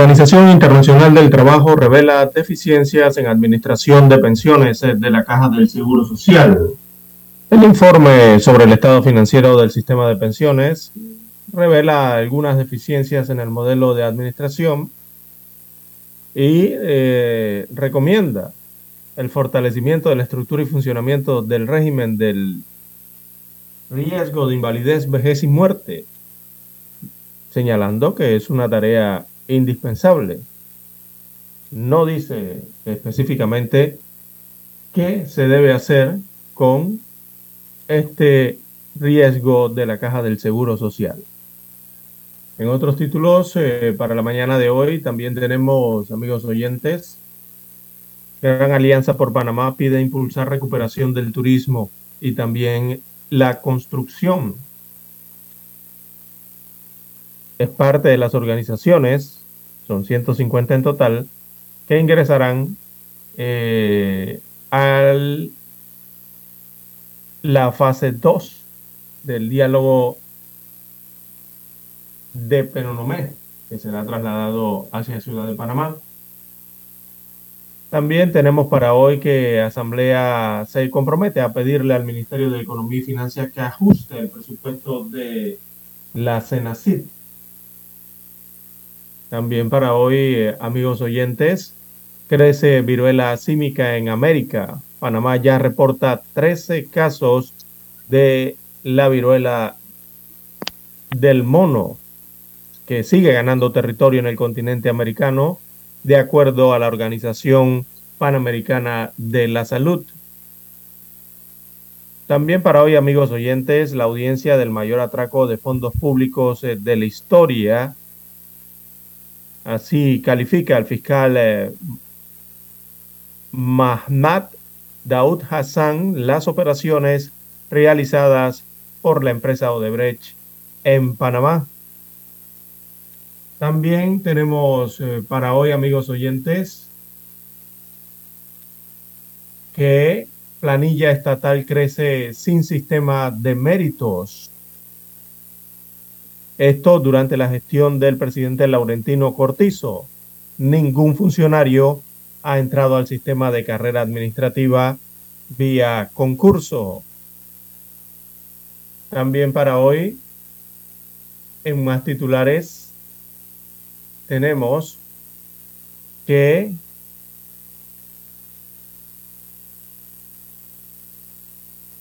Organización Internacional del Trabajo revela deficiencias en administración de pensiones de la Caja del Seguro Social. El informe sobre el estado financiero del sistema de pensiones revela algunas deficiencias en el modelo de administración y eh, recomienda el fortalecimiento de la estructura y funcionamiento del régimen del riesgo de invalidez, vejez y muerte, señalando que es una tarea indispensable. No dice específicamente qué se debe hacer con este riesgo de la caja del Seguro Social. En otros títulos, eh, para la mañana de hoy, también tenemos, amigos oyentes, Gran Alianza por Panamá pide impulsar recuperación del turismo y también la construcción. Es parte de las organizaciones son 150 en total, que ingresarán eh, a la fase 2 del diálogo de Penonomé, que será trasladado hacia Ciudad de Panamá. También tenemos para hoy que Asamblea se compromete a pedirle al Ministerio de Economía y Finanzas que ajuste el presupuesto de la CENACID también para hoy, eh, amigos oyentes, crece viruela símica en América. Panamá ya reporta 13 casos de la viruela del mono, que sigue ganando territorio en el continente americano, de acuerdo a la Organización Panamericana de la Salud. También para hoy, amigos oyentes, la audiencia del mayor atraco de fondos públicos eh, de la historia Así califica el fiscal eh, Mahmoud Daud Hassan las operaciones realizadas por la empresa Odebrecht en Panamá. También tenemos eh, para hoy, amigos oyentes, que planilla estatal crece sin sistema de méritos. Esto durante la gestión del presidente Laurentino Cortizo. Ningún funcionario ha entrado al sistema de carrera administrativa vía concurso. También para hoy, en más titulares, tenemos que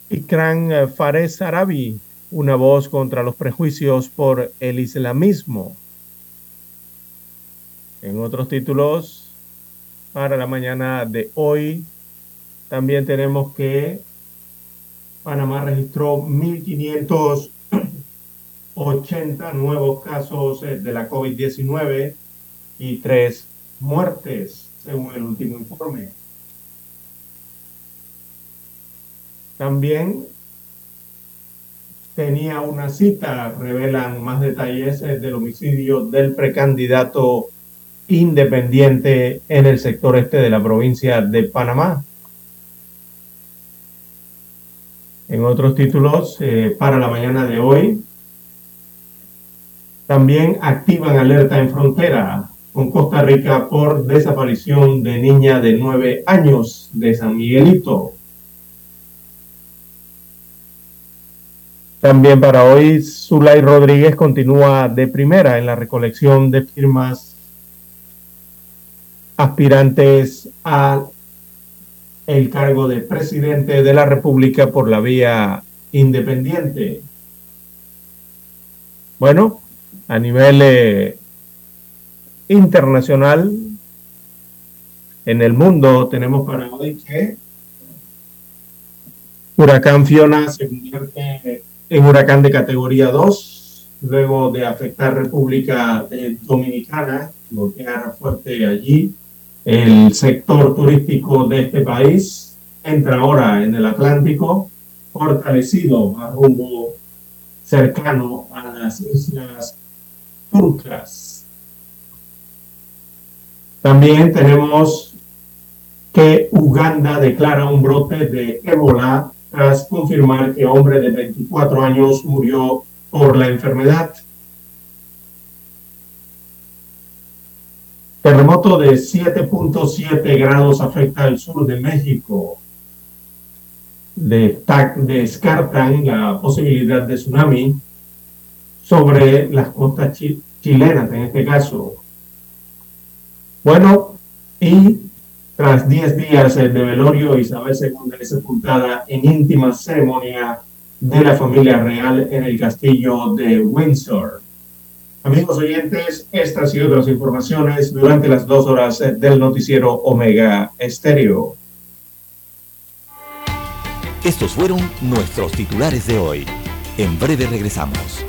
Ikran Fares Arabi una voz contra los prejuicios por el islamismo. En otros títulos, para la mañana de hoy, también tenemos que Panamá registró 1.580 nuevos casos eh, de la COVID-19 y tres muertes, según el último informe. También tenía una cita, revelan más detalles eh, del homicidio del precandidato independiente en el sector este de la provincia de Panamá. En otros títulos, eh, para la mañana de hoy, también activan alerta en frontera con Costa Rica por desaparición de niña de nueve años de San Miguelito. También para hoy, Zulay Rodríguez continúa de primera en la recolección de firmas aspirantes a el cargo de presidente de la República por la vía independiente. Bueno, a nivel eh, internacional, en el mundo tenemos para hoy que Huracán Fiona se convierte en huracán de categoría 2, luego de afectar República Dominicana, bloquear fuerte allí el sector turístico de este país, entra ahora en el Atlántico, fortalecido a rumbo cercano a las islas turcas. También tenemos que Uganda declara un brote de ébola tras confirmar que hombre de 24 años murió por la enfermedad. Terremoto de 7.7 grados afecta al sur de México. descartan la posibilidad de tsunami sobre las costas chilenas en este caso. Bueno, y tras 10 días de velorio, Isabel II es sepultada en íntima ceremonia de la familia real en el castillo de Windsor. Amigos oyentes, estas y otras informaciones durante las dos horas del noticiero Omega Estéreo. Estos fueron nuestros titulares de hoy. En breve regresamos.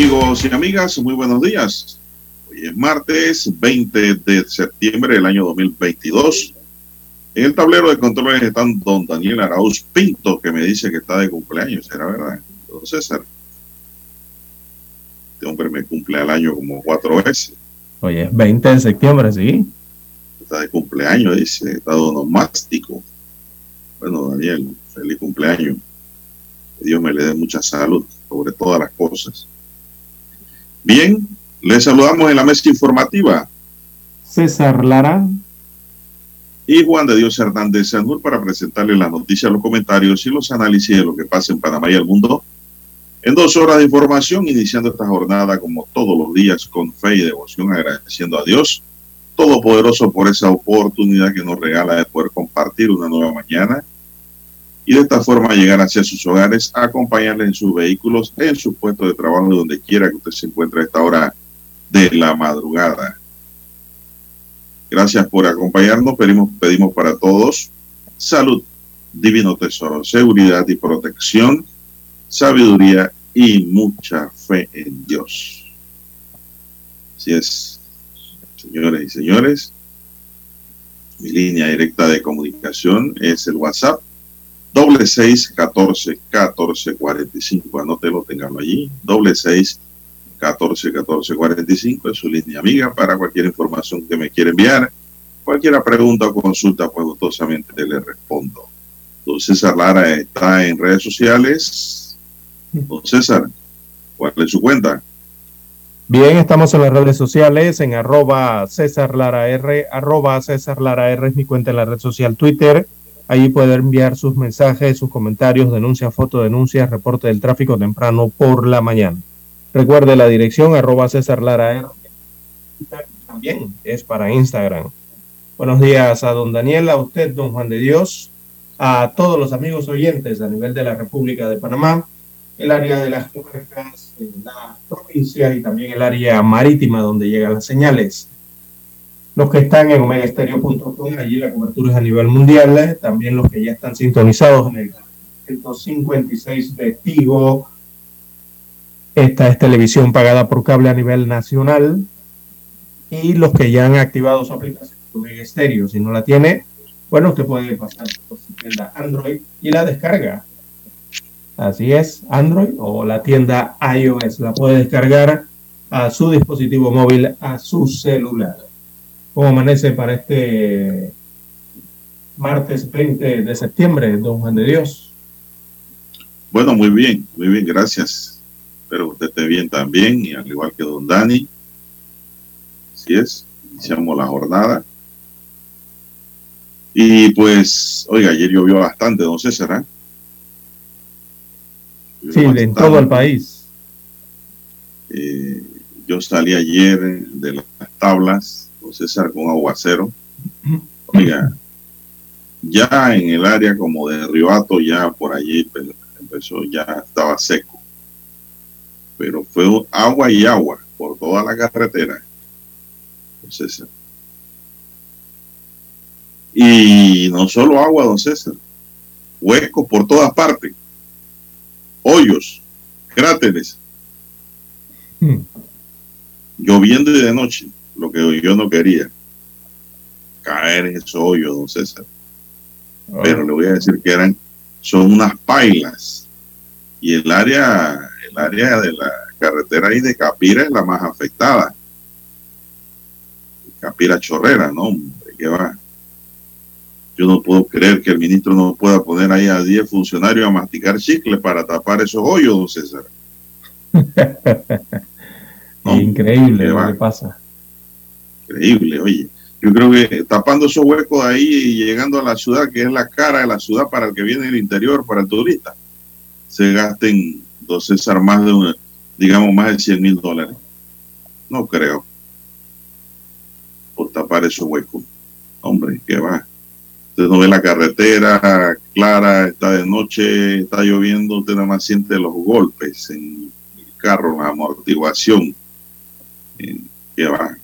Amigos y amigas, muy buenos días. Hoy es martes 20 de septiembre del año 2022. En el tablero de controles están don Daniel Arauz Pinto, que me dice que está de cumpleaños. ¿Será verdad? Don César. Este hombre me cumple al año como cuatro veces. Oye, es 20 de septiembre, sí. Está de cumpleaños, dice. Está donomástico. Bueno, Daniel, feliz cumpleaños. Que Dios me le dé mucha salud sobre todas las cosas. Bien, les saludamos en la mesa informativa. César Lara. Y Juan de Dios Hernández Sanur para presentarles las noticias, los comentarios y los análisis de lo que pasa en Panamá y el mundo. En dos horas de información, iniciando esta jornada como todos los días con fe y devoción, agradeciendo a Dios Todopoderoso por esa oportunidad que nos regala de poder compartir una nueva mañana y de esta forma llegar hacia sus hogares, acompañarles en sus vehículos, en su puesto de trabajo, donde quiera que usted se encuentre a esta hora de la madrugada. Gracias por acompañarnos. Pedimos, pedimos para todos salud, divino tesoro, seguridad y protección, sabiduría y mucha fe en Dios. Así es, señores y señores, Mi línea directa de comunicación es el WhatsApp doble seis catorce catorce cuarenta y cinco. Anótelo, tenganlo allí. Doble seis catorce catorce cuarenta y cinco es su línea amiga para cualquier información que me quiera enviar. Cualquier pregunta o consulta, pues gustosamente le respondo. Don César Lara está en redes sociales. Don César, ¿cuál es su cuenta? Bien, estamos en las redes sociales, en arroba César Lara R, arroba César Lara R es mi cuenta en la red social Twitter. Allí puede enviar sus mensajes, sus comentarios, denuncias, fotodenuncias, reporte del tráfico temprano por la mañana. Recuerde la dirección arroba César Lara. También es para Instagram. Buenos días a don Daniel, a usted, don Juan de Dios, a todos los amigos oyentes a nivel de la República de Panamá, el área de las comarcas, la provincia y también el área marítima donde llegan las señales. Los que están en omegaestereo.com, allí la cobertura es a nivel mundial, también los que ya están sintonizados en el 156 de Tigo. Esta es televisión pagada por cable a nivel nacional. Y los que ya han activado su aplicación Omega Stereo, si no la tiene, bueno, usted puede pasar por su tienda Android y la descarga. Así es, Android o la tienda iOS. La puede descargar a su dispositivo móvil, a su celular. ¿Cómo amanece para este martes 20 de septiembre, don Juan de Dios? Bueno, muy bien, muy bien, gracias. Espero que usted esté bien también, y al igual que don Dani. Así es, iniciamos la jornada. Y pues, oiga, ayer llovió bastante, don César. ¿eh? Sí, en todo el país. Eh, yo salí ayer de las tablas, César, con aguacero. Oiga, ya en el área como de Ribato, ya por allí pues, empezó, ya estaba seco. Pero fue agua y agua por toda la carretera. Don César. Y no solo agua, don César, huecos por todas partes, hoyos, cráteres, Hmm. lloviendo y de noche, lo que yo no quería, caer en esos hoyos, don César. Pero le voy a decir que eran, son unas pailas. Y el área, el área de la carretera ahí de Capira es la más afectada. Capira Chorrera, no, hombre, ¿qué va? Yo no puedo creer que el ministro no pueda poner ahí a 10 funcionarios a masticar chicle para tapar esos hoyos, don César. No, Increíble ¿qué lo que pasa. Increíble, oye. Yo creo que tapando esos huecos ahí y llegando a la ciudad, que es la cara de la ciudad para el que viene del interior, para el turista, se gasten, don César, más de, una- digamos, más de 100 mil dólares. No creo. Por tapar esos huecos. Hombre, ¿qué va? Usted no ve la carretera clara, está de noche, está lloviendo, usted nada más siente los golpes en el carro, la amortiguación. Eh, ¿Qué va?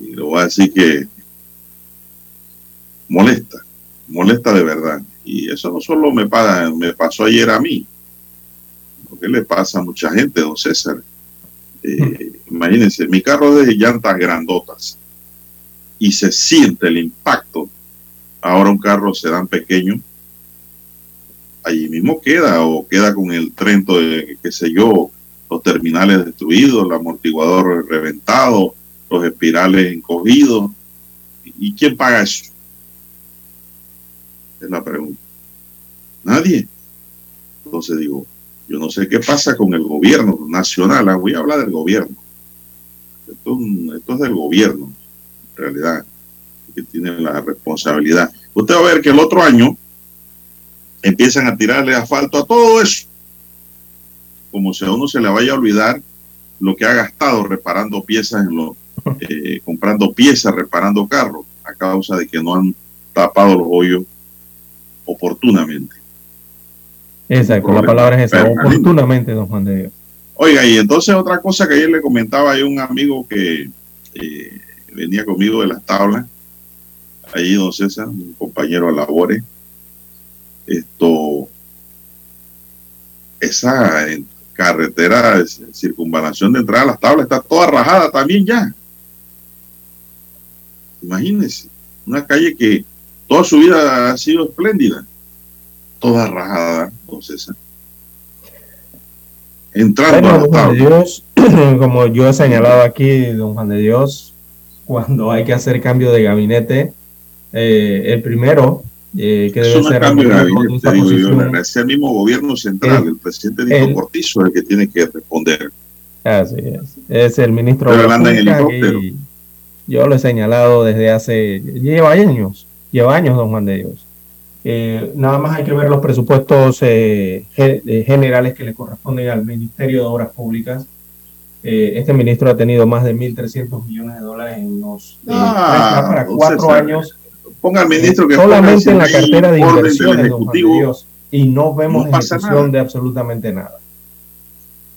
Y le voy a decir que molesta, molesta de verdad. Y eso no solo me, paga, me pasó ayer a mí, lo que le pasa a mucha gente, don César. Eh, imagínense, mi carro es de llantas grandotas y se siente el impacto. Ahora un carro sedán pequeño, allí mismo queda o queda con el trento de, qué sé yo, los terminales destruidos, el amortiguador reventado, los espirales encogidos. ¿Y quién paga eso? Es la pregunta. Nadie. Entonces digo, yo no sé qué pasa con el gobierno nacional. ah, Voy a hablar del gobierno. Esto, esto es del gobierno, en realidad, que tiene la responsabilidad. Usted va a ver que el otro año empiezan a tirarle asfalto a todo eso. Como si a uno se le vaya a olvidar lo que ha gastado reparando piezas en los eh, comprando piezas, reparando carros, a causa de que no han tapado los hoyos oportunamente. Exacto, la palabra es esa, oportunamente, don Juan de Dios. Oiga, y entonces otra cosa que ayer le comentaba a un amigo que eh, venía conmigo de las tablas, allí don César, un compañero de labores, esto, esa carretera de circunvalación de entrada a las tablas está toda rajada también ya. Imagínense. Una calle que toda su vida ha sido espléndida, toda rajada, entonces. Entrando a Juan de Dios, como yo he señalado aquí, don Juan de Dios, cuando hay que hacer cambio de gabinete, eh, el primero eh, que debe ser cambio de gabinete, es el mismo gobierno central, el, presidente Nico Cortizo es el que tiene que responder. Así es, es el ministro de helicóptero. Yo lo he señalado desde hace, lleva años, lleva años, don Juan de Dios. Eh, nada más hay que ver los presupuestos eh, eh, generales que le corresponden al Ministerio de Obras Públicas. este ministro ha tenido más de 1.300 millones de dólares en los ah, para cuatro años. Ponga al ministro que solamente en la cartera de inversiones, don Juan de Dios, y no vemos no ejecución de absolutamente nada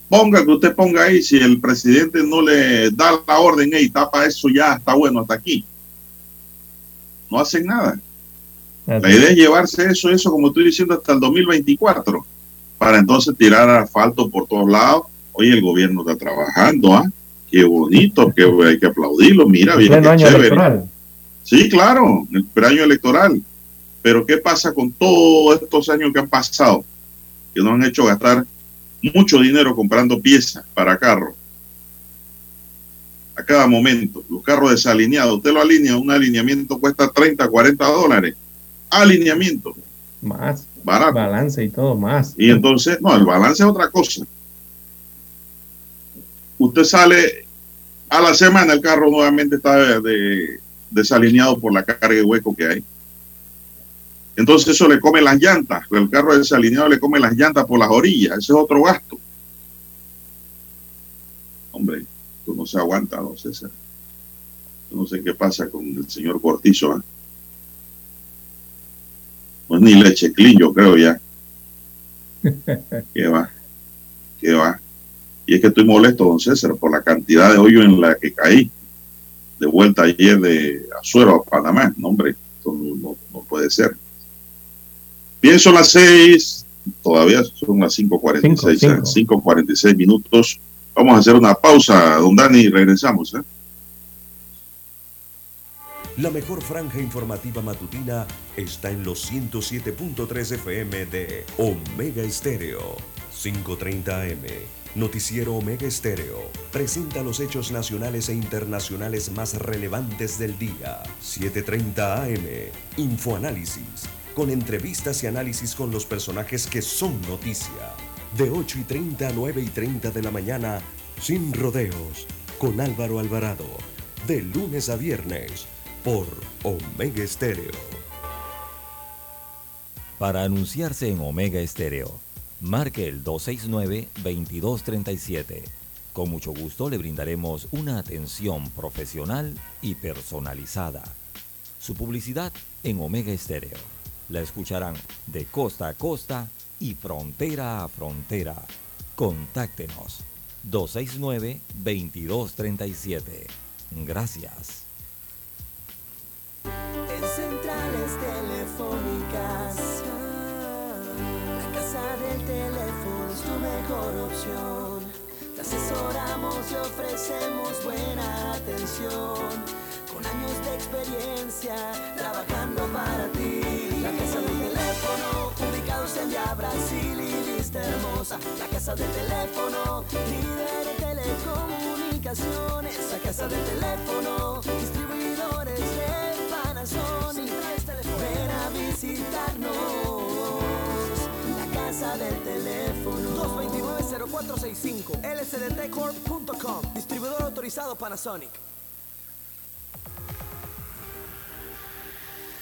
ponga que usted ponga ahí, si el presidente no le da la orden, y tapa eso ya, está bueno hasta aquí. No hacen nada. La idea es llevarse eso, eso como estoy diciendo, hasta el 2024, para entonces tirar asfalto por todos lados. Oye, el gobierno está trabajando, ¿ah? Qué bonito, que hay que aplaudirlo, mira, bien, qué chévere. Sí, claro, el año electoral. Pero ¿qué pasa con todos estos años que han pasado? Que nos han hecho gastar mucho dinero comprando piezas para carros. A cada momento, los carros desalineados, usted lo alinea, un alineamiento cuesta 30, 40 dólares. Alineamiento. Más. Barato. Balance y todo más. Y entonces, no, el balance es otra cosa. Usted sale a la semana, el carro nuevamente está desalineado por la carga de hueco que hay. Entonces eso le come las llantas, el carro desalineado le come las llantas por las orillas, ese es otro gasto. Hombre, tú no se aguanta, don César. Yo no sé qué pasa con el señor Cortizo. ¿eh? No es ni leche clean, yo creo ya. ¿Qué va? ¿Qué va? Y es que estoy molesto, don César, por la cantidad de hoyo en la que caí. De vuelta ayer de Azuero a Panamá. No, hombre, esto no puede ser. Bien, son las seis, todavía son las 5.46, 5.46 minutos. Vamos a hacer una pausa, don Dani, y regresamos. ¿eh? La mejor franja informativa matutina está en los 107.3 FM de Omega Estéreo, 5.30 AM. Noticiero Omega Estéreo presenta los hechos nacionales e internacionales más relevantes del día. 7.30 AM. Infoanálisis con entrevistas y análisis con los personajes que son noticia. De 8 y 30 a 9 y 30 de la mañana, sin rodeos, con Álvaro Alvarado. De lunes a viernes, por Omega Estéreo. Para anunciarse en Omega Estéreo, marque el 269-2237. Con mucho gusto le brindaremos una atención profesional y personalizada. Su publicidad en Omega Estéreo la escucharán de costa a costa y frontera a frontera. Contáctenos 269-2237. Gracias. En centrales telefónicas, la casa del teléfono es tu mejor opción. Te asesoramos y ofrecemos buena atención con años de experiencia trabajando para ti. Ya Brasil y vista hermosa. La casa del teléfono, líder de telecomunicaciones. La casa del teléfono, distribuidores de Panasonic. Ven a visitarnos. La casa del teléfono. 229-0465 lsdtcorp.com Distribuidor autorizado Panasonic.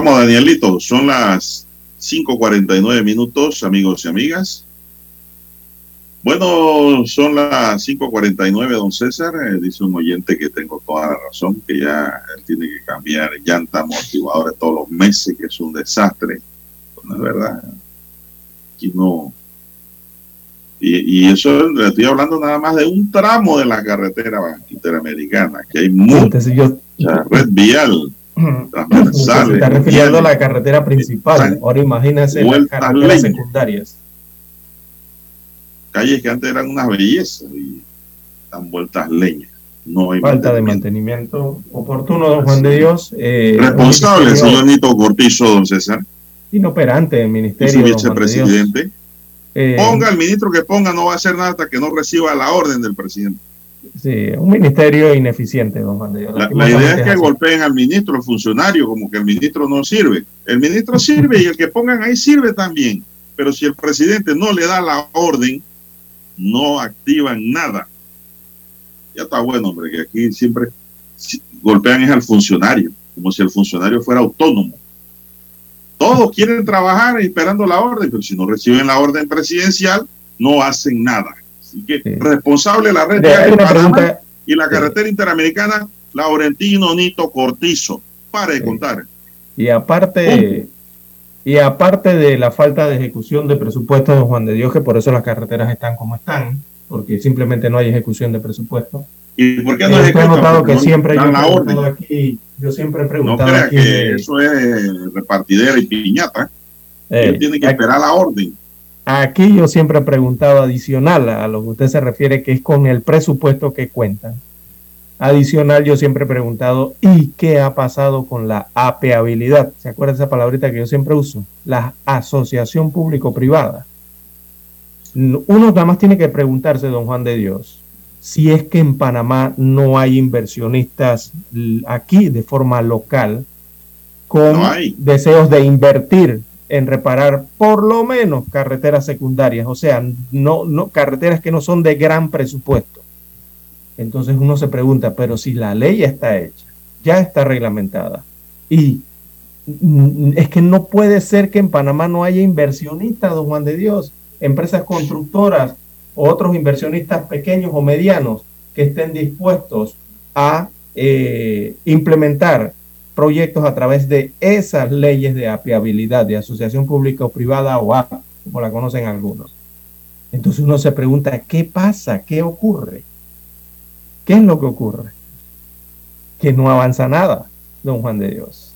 Vamos, Danielito, son las 5.49 minutos, amigos y amigas. Bueno, son las 5.49, don César. Eh, dice un oyente que tengo toda la razón, que ya tiene que cambiar llantas motivadoras todos los meses, que es un desastre. Pues no es verdad. Aquí no. Y, y eso le estoy hablando nada más de un tramo de la carretera interamericana, que hay mucha red vial se está refiriendo a la carretera principal. Ahora imagínense las carreteras secundarias. Calles que antes eran unas bellezas y dan vueltas leñas. No hay Falta de mantenimiento oportuno, don Juan de Dios. Eh, Responsable, señor Nito Cortizo, don César. Inoperante el ministerio. Y su vicepresidente. Eh, ponga el ministro que ponga, no va a hacer nada hasta que no reciba la orden del presidente. Sí, un ministerio ineficiente, don Juan de Dios. La, idea es que golpeen al ministro, al funcionario, como que el ministro no sirve. El ministro sirve y el que pongan ahí sirve también. Pero si el presidente no le da la orden, no activan nada. Ya está bueno, hombre, que aquí siempre golpean es al funcionario, como si el funcionario fuera autónomo. Todos quieren trabajar esperando la orden, pero si no reciben la orden presidencial, no hacen nada. Así que responsable la red de, y la carretera interamericana, Laurentino Nito Cortizo. Pare de contar. Y aparte, y aparte de la falta de ejecución de presupuesto de Juan de Dios, que por eso las carreteras están como están, porque simplemente no hay ejecución de presupuesto. ¿Y por qué no hay notado que siempre yo, la orden. Aquí, yo siempre he preguntado. No crea que eso es repartidera y piñata. Eh, tiene que esperar la orden. Aquí yo siempre he preguntado adicional a lo que usted se refiere, que es con el presupuesto que cuentan. Adicional, yo siempre he preguntado, ¿y qué ha pasado con la apeabilidad? ¿Se acuerda esa palabrita que yo siempre uso? La asociación público-privada. Uno nada más tiene que preguntarse, don Juan de Dios, si es que en Panamá no hay inversionistas aquí de forma local con deseos de invertir en reparar por lo menos carreteras secundarias, o sea, no, no carreteras que no son de gran presupuesto. Entonces uno se pregunta, pero si la ley está hecha, ya está reglamentada, y es que no puede ser que en Panamá no haya inversionistas, don Juan de Dios, empresas constructoras o otros inversionistas pequeños o medianos que estén dispuestos a eh, implementar proyectos a través de esas leyes de apiabilidad, de asociación pública o privada o APA, como la conocen algunos. Entonces uno se pregunta, ¿qué pasa? ¿Qué ocurre? ¿Qué es lo que ocurre? Que no avanza nada, don Juan de Dios.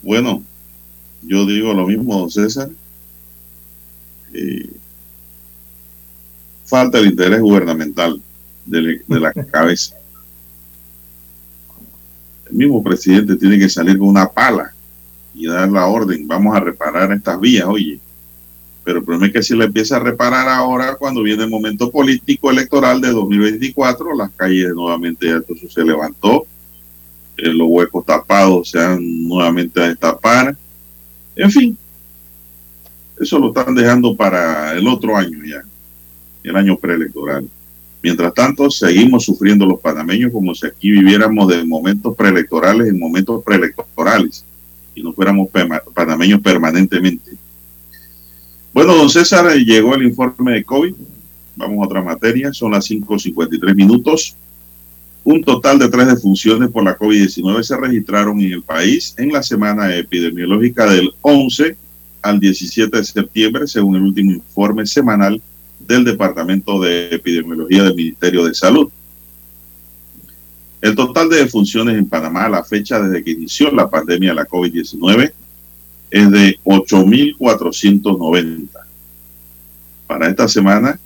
Bueno, yo digo lo mismo, don César. Eh, falta el interés gubernamental de la cabeza el mismo presidente tiene que salir con una pala y dar la orden, vamos a reparar estas vías, oye. Pero el problema es que si le empieza a reparar ahora, cuando viene el momento político electoral de 2024, las calles nuevamente ya se levantó, eh, los huecos tapados se han nuevamente a destapar. En fin, eso lo están dejando para el otro año ya, el año preelectoral. Mientras tanto, seguimos sufriendo los panameños como si aquí viviéramos de momentos preelectorales en momentos preelectorales y no fuéramos panameños permanentemente. Bueno, don César, llegó el informe de COVID. Vamos a otra materia, son las 5.53 minutos. Un total de tres defunciones por la COVID-19 se registraron en el país en la semana epidemiológica del 11 al 17 de septiembre, según el último informe semanal del Departamento de Epidemiología del Ministerio de Salud. El total de defunciones en Panamá a la fecha desde que inició la pandemia de la COVID-19 es de 8.490. Para esta semana,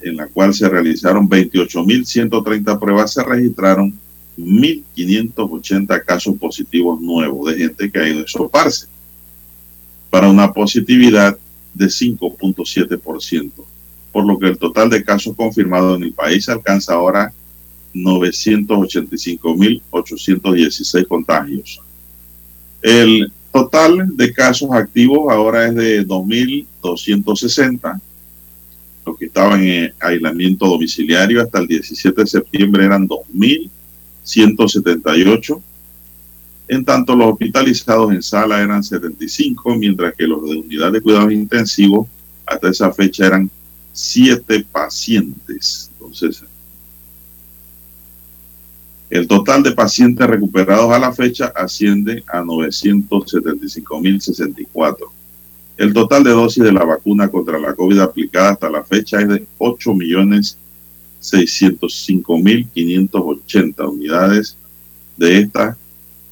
en la cual se realizaron 28.130 pruebas, se registraron 1.580 casos positivos nuevos de gente que ha ido a soparse, para una positividad de 5.7% por lo que el total de casos confirmados en el país alcanza ahora 985.816 contagios. El total de casos activos ahora es de 2.260. Los que estaban en aislamiento domiciliario hasta el 17 de septiembre eran 2.178 En tanto, los hospitalizados en sala eran 75, mientras que los de unidad de cuidados intensivos hasta esa fecha eran 7 pacientes. Entonces, el total de pacientes recuperados a la fecha asciende a 975.064. El total de dosis de la vacuna contra la COVID aplicada hasta la fecha es de 8.605.580 unidades. De estas,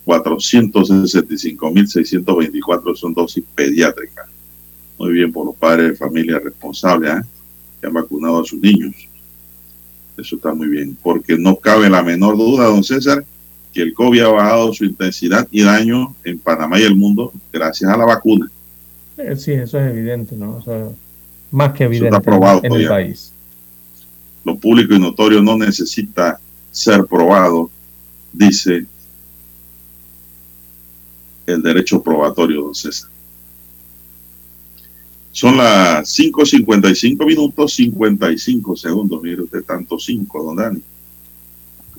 465.624 son dosis pediátricas. Muy bien por los padres de familia responsables ¿eh? Que han vacunado a sus niños. Eso está muy bien, porque no cabe la menor duda, don César, que el COVID ha bajado su intensidad y daño en Panamá y el mundo gracias a la vacuna. Eh, sí, eso es evidente, ¿no? más que evidente está probado en el país. Lo público y notorio no necesita ser probado, dice el derecho probatorio, don César. Son las 5.55 minutos, 55 segundos. Mire usted, tanto 5, don Dani.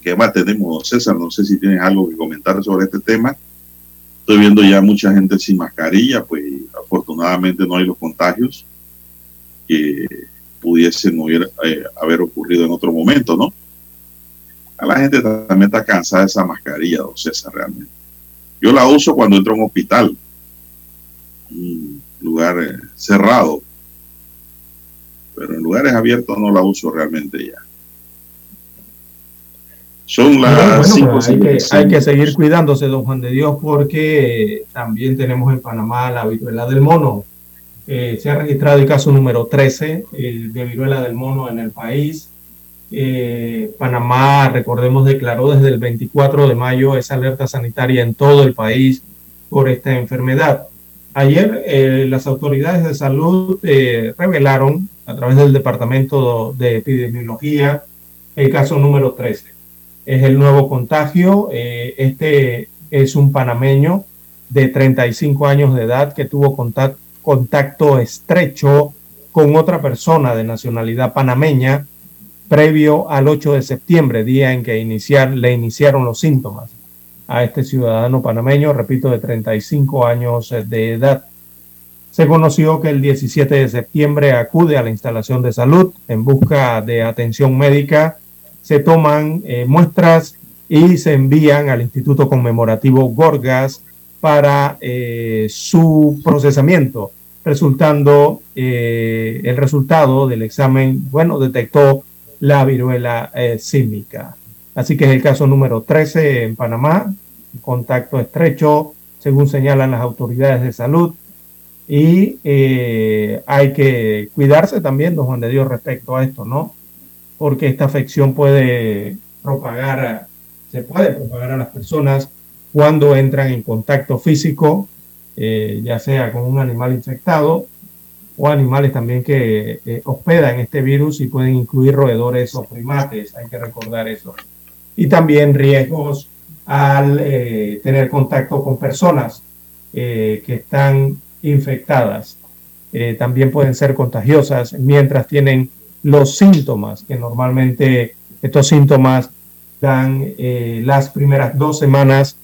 ¿Qué más tenemos, don César? No sé si tienes algo que comentar sobre este tema. Estoy viendo ya mucha gente sin mascarilla, pues afortunadamente no hay los contagios que pudiesen eh, haber ocurrido en otro momento, ¿no? A la gente también está cansada de esa mascarilla, don César, realmente. Yo la uso cuando entro a un hospital, un lugar eh, cerrado, pero en lugares abiertos no la uso realmente ya. Son las hay, que, hay, que, seguir cuidándose, don Juan de Dios, porque también tenemos en Panamá la viruela del mono. Eh, se ha registrado el caso número 13 eh, de viruela del mono en el país. Eh, Panamá, recordemos, declaró desde el 24 de mayo esa alerta sanitaria en todo el país por esta enfermedad. Ayer las autoridades de salud revelaron a través del Departamento de Epidemiología el caso número 13 es el nuevo contagio. Eh, este es un panameño de 35 años de edad que tuvo contacto, estrecho con otra persona de nacionalidad panameña previo al 8 de septiembre, día en que le iniciaron los síntomas a este ciudadano panameño, repito, de 35 años de edad. Se conoció que el 17 de septiembre acude a la instalación de salud en busca de atención médica se toman eh, muestras y se envían al Instituto Conmemorativo Gorgas para eh, su procesamiento, resultando eh, el resultado del examen, bueno, detectó la viruela símica. Así que es el caso número 13 en Panamá, contacto estrecho, según señalan las autoridades de salud. Y hay que cuidarse también, don Juan de Dios, respecto a esto, ¿no? porque esta afección puede propagar, se puede propagar a las personas cuando entran en contacto físico, eh, ya sea con un animal infectado o animales también que eh, hospedan este virus y pueden incluir roedores o primates, hay que recordar eso. Y también riesgos al eh, tener contacto con personas que están infectadas. también pueden ser contagiosas mientras tienen los síntomas, que normalmente estos síntomas dan eh, las primeras dos semanas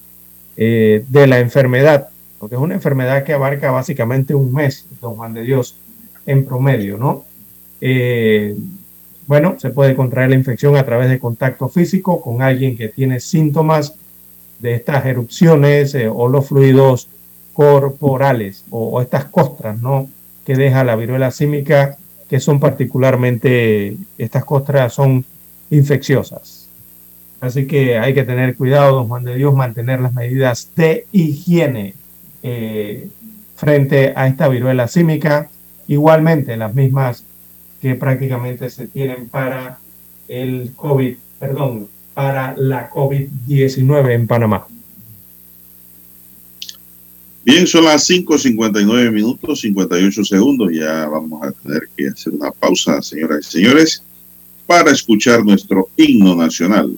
eh, de la enfermedad, porque es una enfermedad que abarca básicamente un mes, don Juan de Dios, en promedio, ¿no? Eh, bueno, se puede contraer la infección a través de contacto físico con alguien que tiene síntomas de estas erupciones o los fluidos corporales o, o, estas costras, ¿no? Que deja la viruela símica que son particularmente, estas costras son infecciosas. Así que hay que tener cuidado, don Juan de Dios, mantener las medidas de higiene eh, frente a esta viruela símica, igualmente las mismas que prácticamente se tienen para el COVID, perdón, para la COVID-19 en Panamá. Bien, son las 5.59 minutos, 58 segundos. Ya vamos a tener que hacer una pausa, señoras y señores, para escuchar nuestro himno nacional.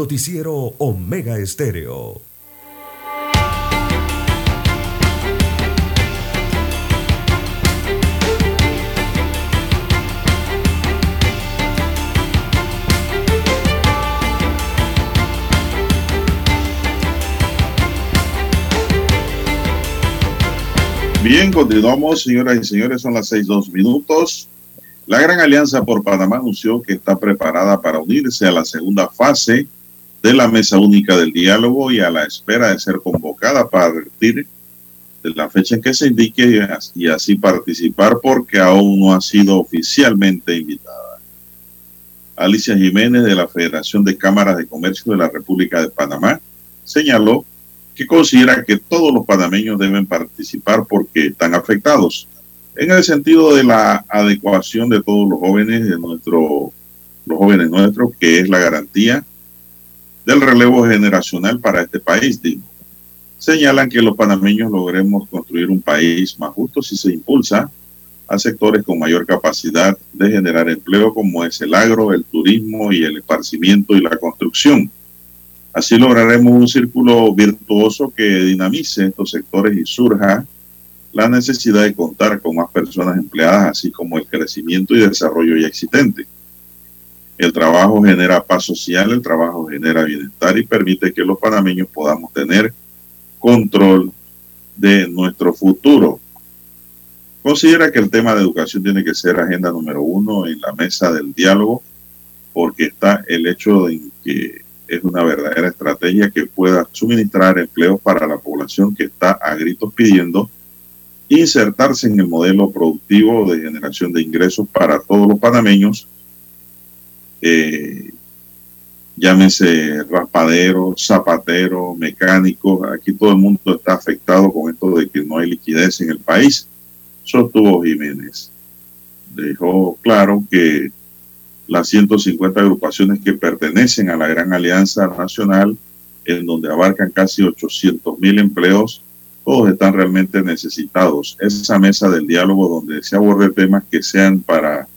Noticiero Omega Estéreo. Bien, continuamos, señoras y señores, son las seis dos minutos. La Gran Alianza por Panamá anunció que está preparada para unirse a la segunda fase de la Mesa Única del Diálogo y a la espera de ser convocada para partir de la fecha en que se indique y así participar porque aún no ha sido oficialmente invitada. Alicia Jiménez de la Federación de Cámaras de Comercio de la República de Panamá señaló que considera que todos los panameños deben participar porque están afectados en el sentido de la adecuación de todos los jóvenes de nuestro los jóvenes nuestros que es la garantía del relevo generacional para este país digo. señalan que los panameños logremos construir un país más justo si se impulsa a sectores con mayor capacidad de generar empleo como es el agro, el turismo y el esparcimiento y la construcción Así lograremos un círculo virtuoso que dinamice estos sectores y surja la necesidad de contar con más personas empleadas, así como el crecimiento y desarrollo ya existente. El trabajo genera paz social, el trabajo genera bienestar y permite que los panameños podamos tener control de nuestro futuro. Considera que el tema de educación tiene que ser agenda número uno en la mesa del diálogo, porque está el hecho de que es una verdadera estrategia que pueda suministrar empleos para la población que está a gritos pidiendo insertarse en el modelo productivo de generación de ingresos para todos los panameños, eh, llámese raspadero, zapatero, mecánico, aquí todo el mundo está afectado con esto de que no hay liquidez en el país, sostuvo Jiménez. Dejó claro que las 150 agrupaciones que pertenecen a la Gran Alianza Nacional, en donde abarcan casi 800 mil empleos, todos están realmente necesitados. Esa mesa del diálogo donde se aborde temas que sean para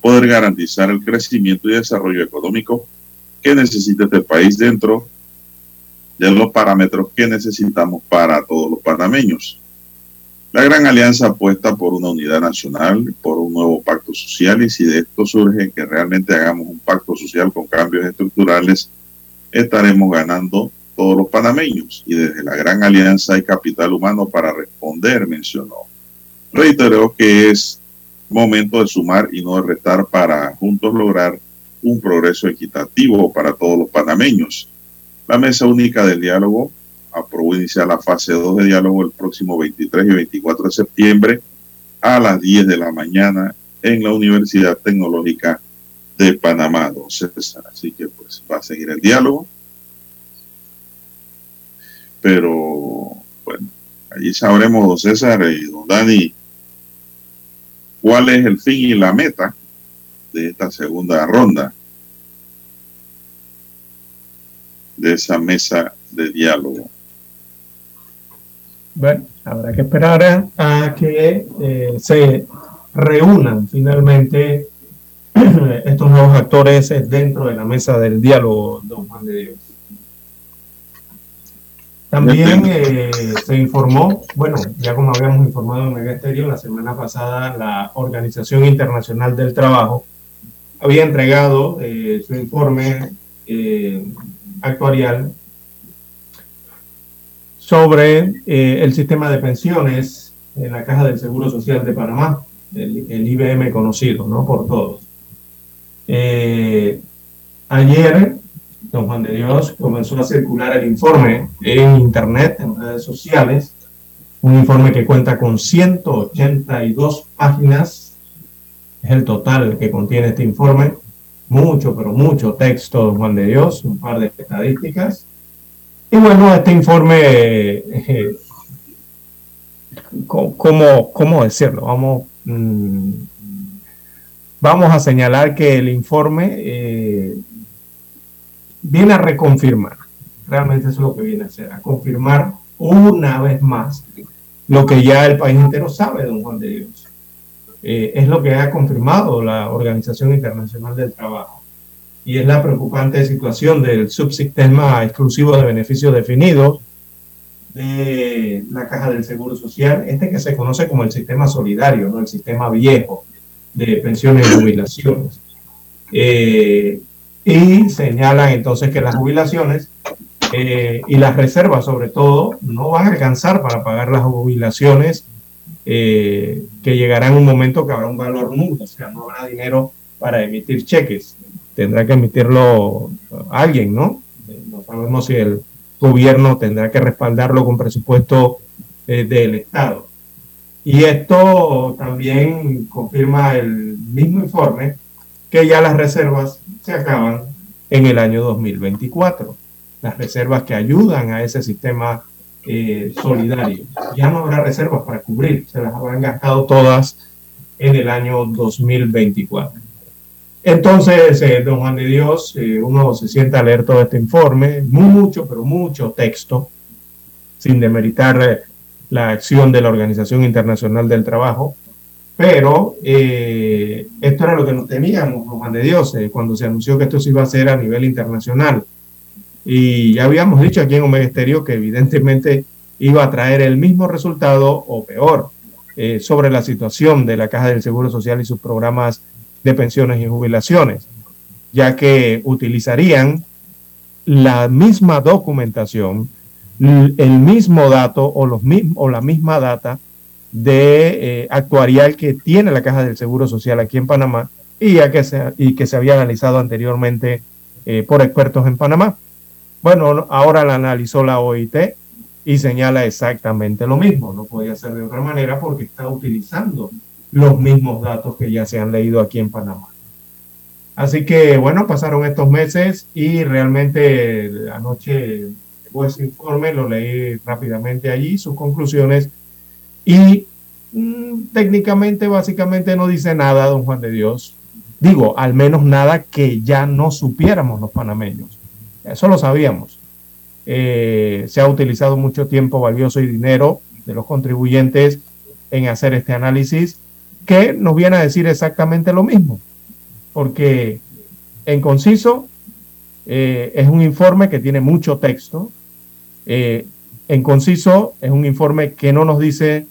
poder garantizar el crecimiento y desarrollo económico que necesita este país dentro de los parámetros que necesitamos para todos los panameños. La Gran Alianza apuesta por una unidad nacional, por un nuevo pacto social y si de esto surge que realmente hagamos un pacto social con cambios estructurales, estaremos ganando todos los panameños y desde la Gran Alianza hay capital humano para responder, mencionó. Reiteró que es momento de sumar y no de restar para juntos lograr un progreso equitativo para todos los panameños. La mesa única del diálogo aprobó iniciar la fase 2 de diálogo el próximo 23 y 24 de septiembre a las 10 de la mañana en la Universidad Tecnológica de Panamá, don César. Así que pues va a seguir el diálogo. Pero bueno, allí sabremos, don César y don Dani, cuál es el fin y la meta de esta segunda ronda de esa mesa de diálogo. Bueno, habrá que esperar a, que eh, se reúnan finalmente estos nuevos actores dentro de la mesa del diálogo, don Juan de Dios. También eh, se informó, bueno, ya como habíamos informado en Mega la semana pasada la Organización Internacional del Trabajo había entregado eh, su informe actuarial sobre eh, el sistema de pensiones en la Caja del Seguro Social de Panamá, el, IBM conocido, ¿no? Por todos. Eh, ayer, don Juan de Dios comenzó a circular el informe en Internet, en redes sociales, un informe que cuenta con 182 páginas, es el total que contiene este informe, mucho, pero mucho texto, don Juan de Dios, un par de estadísticas, y bueno, este informe, eh, ¿cómo, decirlo? Vamos, mm, vamos a señalar que el informe eh, viene a reconfirmar, realmente eso es lo que viene a hacer, a confirmar una vez más lo que ya el país entero sabe, don Juan de Dios. Eh, es lo que ha confirmado la Organización Internacional del Trabajo y es la preocupante situación del subsistema exclusivo de beneficios definidos de la Caja del Seguro Social, este que se conoce como el sistema solidario, ¿no? el sistema viejo de pensiones y jubilaciones. Eh, y señalan entonces que las jubilaciones eh, y las reservas sobre todo no van a alcanzar para pagar las jubilaciones eh, que llegarán un momento que habrá un valor nulo, o sea, no habrá dinero para emitir cheques. Tendrá que emitirlo alguien, ¿no? No sabemos si el gobierno tendrá que respaldarlo con presupuesto eh, del Estado. Y esto también confirma el mismo informe que ya las reservas se acaban en el año 2024. Las reservas que ayudan a ese sistema eh, solidario. Ya no habrá reservas para cubrir, se las habrán gastado todas en el año 2024. Entonces, eh, don Juan de Dios, eh, uno se siente a leer todo este informe, mucho, pero mucho texto, sin demeritar la acción de la Organización Internacional del Trabajo, pero esto era lo que nos teníamos, don Juan de Dios, cuando se anunció que esto se iba a hacer a nivel internacional. Y ya habíamos dicho aquí en Omega Estéreo que evidentemente iba a traer el mismo resultado o peor eh, sobre la situación de la Caja del Seguro Social y sus programas de pensiones y jubilaciones, ya que utilizarían la misma documentación, el mismo dato o, los o la misma data de eh, actuarial que tiene la Caja del Seguro Social aquí en Panamá y, que, se, había analizado anteriormente eh, por expertos en Panamá. Bueno, ahora la analizó la OIT y señala exactamente lo mismo. No podía ser de otra manera porque está utilizando los mismos datos que ya se han leído aquí en Panamá. Así que bueno, pasaron estos meses y realmente anoche llegó ese informe, lo leí rápidamente allí, sus conclusiones y mm, técnicamente básicamente no dice nada, don Juan de Dios. Digo, al menos nada que ya no supiéramos los panameños. Eso lo sabíamos. Eh, se ha utilizado mucho tiempo valioso y dinero de los contribuyentes en hacer este análisis que nos viene a decir exactamente lo mismo. Porque en conciso eh, es un informe que tiene mucho texto. Eh, en conciso es un informe que no nos dice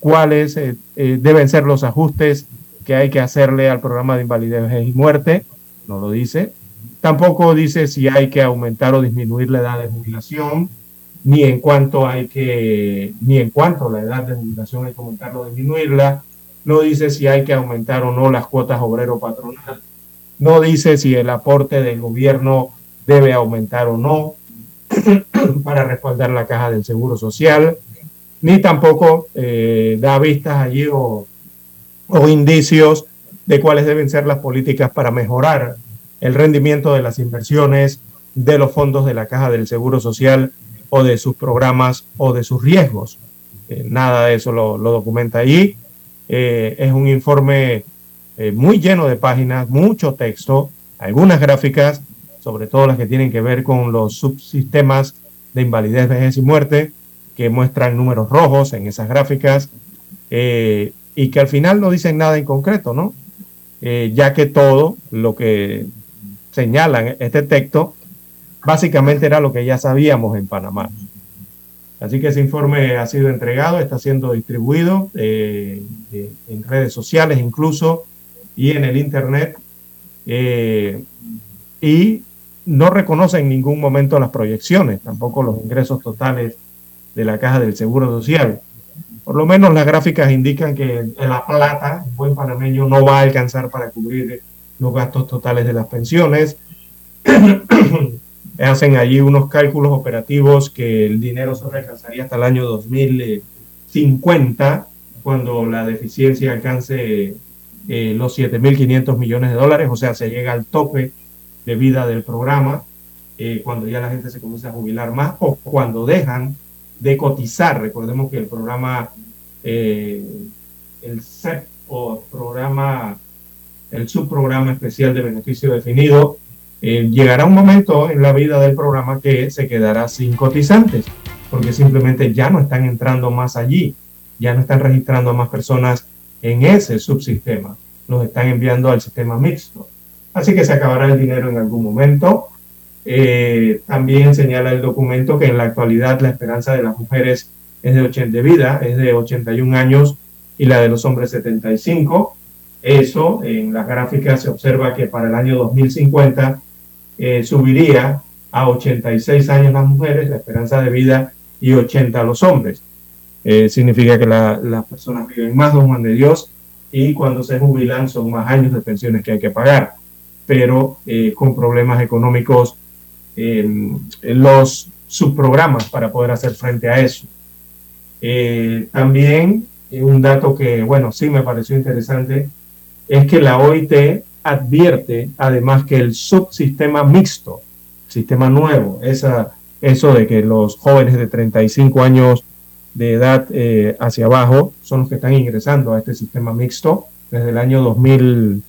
cuáles deben ser los ajustes que hay que hacerle al programa de invalidez y muerte. No lo dice. Tampoco dice si hay que aumentar o disminuir la edad de jubilación, ni en cuanto hay que, ni en cuanto la edad de jubilación hay que aumentarla o disminuirla. No dice si hay que aumentar o no las cuotas obrero patronal. No dice si el aporte del gobierno debe aumentar o no para respaldar la caja del seguro social, ni tampoco eh, da vistas allí o, indicios de cuáles deben ser las políticas para mejorar el rendimiento de las inversiones de los fondos de la Caja del Seguro Social o de sus programas o de sus riesgos. Eh, nada de eso lo, documenta allí. Eh, es un informe muy lleno de páginas, mucho texto, algunas gráficas, sobre todo las que tienen que ver con los subsistemas de invalidez, vejez y muerte, que muestran números rojos en esas gráficas y que al final no dicen nada en concreto, ¿no? ya que todo lo que señalan este texto, básicamente era lo que ya sabíamos en Panamá. Así que ese informe ha sido entregado, está siendo distribuido eh, eh, en redes sociales incluso y en el Internet. Eh, y no reconoce en ningún momento las proyecciones, tampoco los ingresos totales de la caja del Seguro Social. Por lo menos las gráficas indican que la plata, un buen panameño, no va a alcanzar para cubrir los gastos totales de las pensiones. Hacen allí unos cálculos operativos que el dinero se alcanzaría hasta el año 2050, cuando la deficiencia alcance eh, los 7.500 millones de dólares, o sea, se llega al tope de vida del programa, eh, cuando ya la gente se comienza a jubilar más o cuando dejan de cotizar. Recordemos que el programa, eh, el CEP o programa el subprograma especial de beneficio definido, eh, llegará un momento en la vida del programa que se quedará sin cotizantes, porque simplemente ya no están entrando más allí, ya no están registrando a más personas en ese subsistema, los están enviando al sistema mixto. Así que se acabará el dinero en algún momento. Eh, también señala el documento que en la actualidad la esperanza de las mujeres es de, 80, de vida es de 81 años y la de los hombres 75. Eso en las gráficas se observa que para el año 2050 eh, subiría a 86 años las mujeres, la esperanza de vida, y 80 los hombres. Eh, significa que las personas viven más, don Juan de Dios, y cuando se jubilan son más años de pensiones que hay que pagar, pero eh, con problemas económicos en los subprogramas para poder hacer frente a eso. Eh, también un dato que, bueno, sí me pareció interesante, es que la OIT advierte además que el subsistema mixto, sistema nuevo, esa, eso de que los jóvenes de 35 años de edad eh, hacia abajo son los que están ingresando a este sistema mixto desde el año 2000,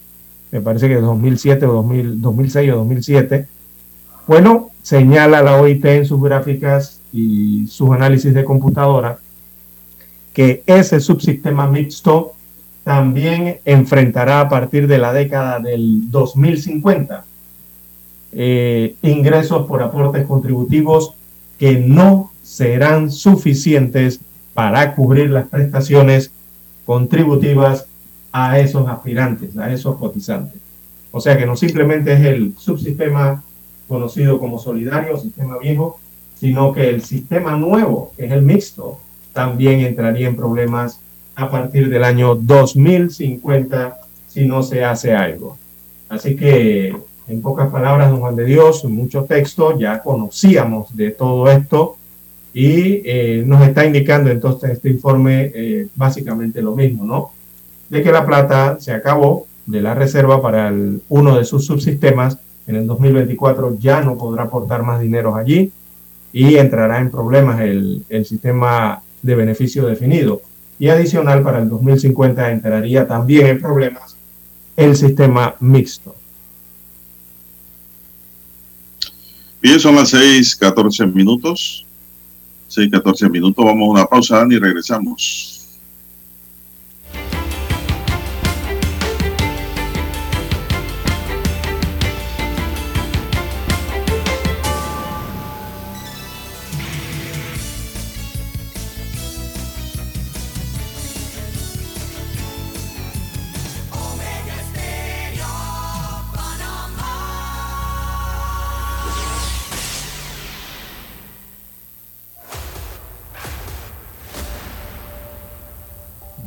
me parece que 2007 o 2000, 2006 o 2007. Bueno, señala la OIT en sus gráficas y sus análisis de computadora que ese subsistema mixto también enfrentará a partir de la década del 2050 eh, ingresos por aportes contributivos que no serán suficientes para cubrir las prestaciones contributivas a esos aspirantes, a esos cotizantes. O sea que no simplemente es el subsistema conocido como solidario, sistema viejo, sino que el sistema nuevo, que es el mixto, también entraría en problemas a partir del año 2050 si no se hace algo. Así que, en pocas palabras, don Juan de Dios, mucho texto, ya conocíamos de todo esto y eh, nos está indicando entonces este informe eh, básicamente lo mismo, ¿no? De que la plata se acabó de la reserva para uno de sus subsistemas en el 2024 ya no podrá aportar más dinero allí y entrará en problemas el, el sistema de beneficio definido. Y adicional, para el 2050 entraría también en problemas el sistema mixto. Bien, son las 6, 14 minutos. 6, 14 minutos. Vamos a una pausa, y regresamos.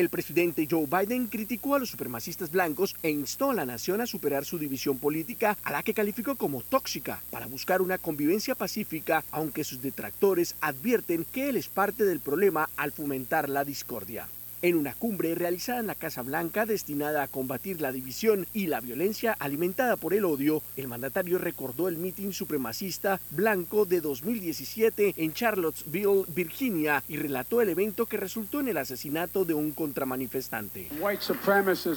El presidente Joe Biden criticó a los supremacistas blancos e instó a la nación a superar su división política, a la que calificó como tóxica, para buscar una convivencia pacífica, aunque sus detractores advierten que él es parte del problema al fomentar la discordia. En una cumbre realizada en la Casa Blanca destinada a combatir la división y la violencia alimentada por el odio, el mandatario recordó el mitin supremacista blanco de 2017 en Charlottesville, Virginia, y relató el evento que resultó en el asesinato de un contramanifestante.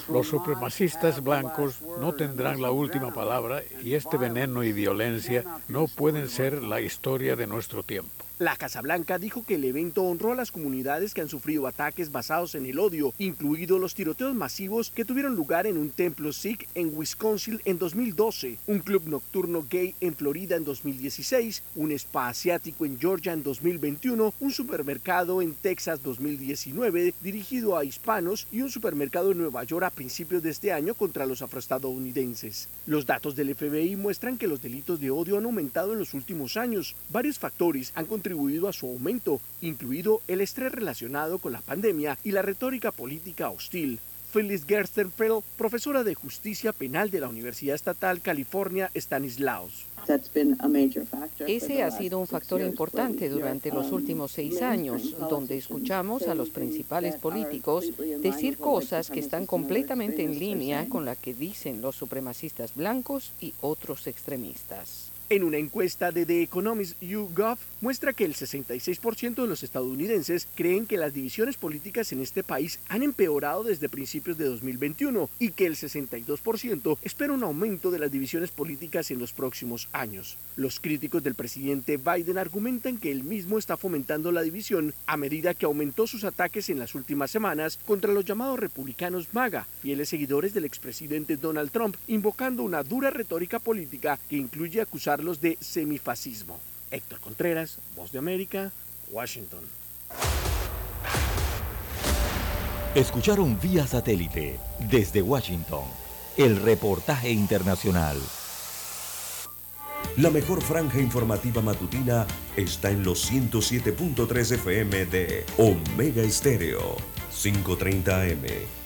Los supremacistas blancos no tendrán la última palabra y este veneno y violencia no pueden ser la historia de nuestro tiempo. La Casa Blanca dijo que el evento honró a las comunidades que han sufrido ataques basados en el odio, incluidos los tiroteos masivos que tuvieron lugar en un templo Sikh en Wisconsin en 2012, un club nocturno gay en Florida en 2016, un spa asiático en Georgia en 2021, un supermercado en Texas 2019 dirigido a hispanos y un supermercado en Nueva York a principios de este año contra los afroestadounidenses. Los datos del FBI muestran que los delitos de odio han aumentado en los últimos años. Varios factores han contribuido a su aumento, incluido el estrés relacionado con la pandemia y la retórica política hostil. Phyllis Gerstenfeld, profesora de justicia penal de la Universidad Estatal California Stanislaus. Ese ha sido un factor importante durante los um, últimos seis años, donde escuchamos a los principales políticos decir cosas que están completamente en línea con la que dicen los supremacistas blancos y otros extremistas. En una encuesta de The Economist YouGov muestra que el 66% de los estadounidenses creen que las divisiones políticas en este país han empeorado desde principios de 2021 y que el 62% espera un aumento de las divisiones políticas en los próximos años. Los críticos del presidente Biden argumentan que él mismo está fomentando la división a medida que aumentó sus ataques en las últimas semanas contra los llamados republicanos MAGA, fieles seguidores del expresidente Donald Trump, invocando una dura retórica política que incluye acusarlos de semifascismo. Héctor Contreras, Voz de América, Washington. Escucharon vía satélite desde Washington el reportaje internacional. La mejor franja informativa matutina está en los 107.3 FM de Omega Estéreo, 530 AM.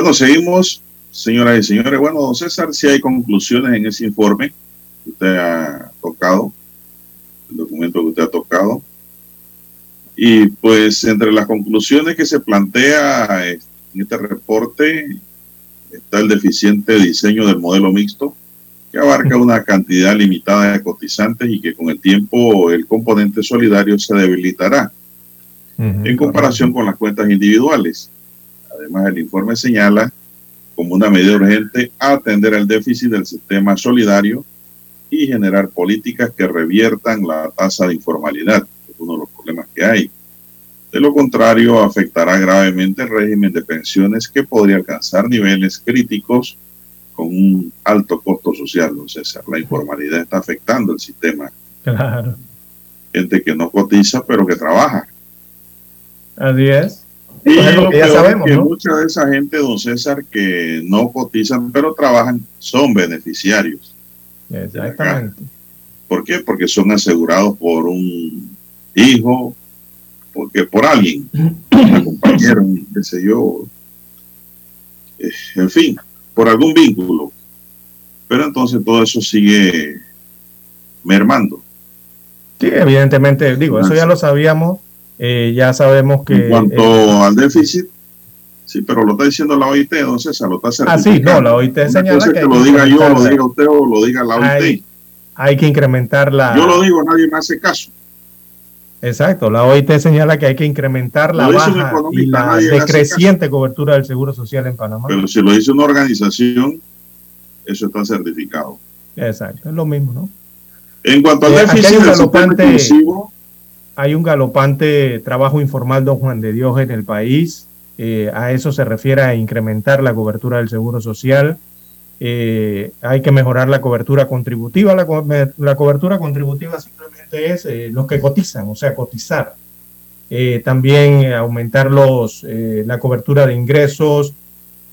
Bueno, seguimos, señoras y señores. Bueno, don César, si hay conclusiones en ese informe que usted ha tocado, el documento que usted ha tocado. Y pues entre las conclusiones que se plantea en este reporte está el deficiente diseño del modelo mixto, que abarca una cantidad limitada de cotizantes y que con el tiempo el componente solidario se debilitará en comparación con las cuentas individuales. Además, el informe señala como una medida urgente atender el déficit del sistema solidario y generar políticas que reviertan la tasa de informalidad, que es uno de los problemas que hay. De lo contrario, afectará gravemente el régimen de pensiones que podría alcanzar niveles críticos con un alto costo social, don César. La informalidad está afectando el sistema. Claro. Gente que no cotiza, pero que trabaja. Así es. Y Pues lo que ya sabemos, que ¿no? mucha de esa gente, don César, que no cotizan, pero trabajan, son beneficiarios. Exactamente. ¿Por qué? Porque son asegurados por un hijo, porque por alguien, un compañero, qué sé yo, eh, en fin, por algún vínculo. Pero entonces todo eso sigue mermando. Sí, evidentemente, digo, eso ya lo sabíamos, eh, ya sabemos que... En cuanto eh, al déficit, sí, pero lo está diciendo la OIT, don César, lo está Ah, sí, certificando. no, la OIT señala cosa es que que lo diga yo, lo diga usted o lo diga la OIT. hay, hay que incrementar la... Yo lo digo, nadie me hace caso. Exacto, la OIT señala que hay que incrementar la baja y la decreciente cobertura del Seguro Social en Panamá. Pero si lo dice una organización, eso está certificado. Exacto, es lo mismo, ¿no? En cuanto al Eh, déficit del sistema inclusivo, Hay un galopante trabajo informal, don Juan de Dios, en el país. Eh, a eso se refiere a incrementar la cobertura del Seguro Social. Eh, hay que mejorar la cobertura contributiva. La, cobertura contributiva simplemente es eh, los que cotizan, o sea, cotizar. También aumentar los, la cobertura de ingresos,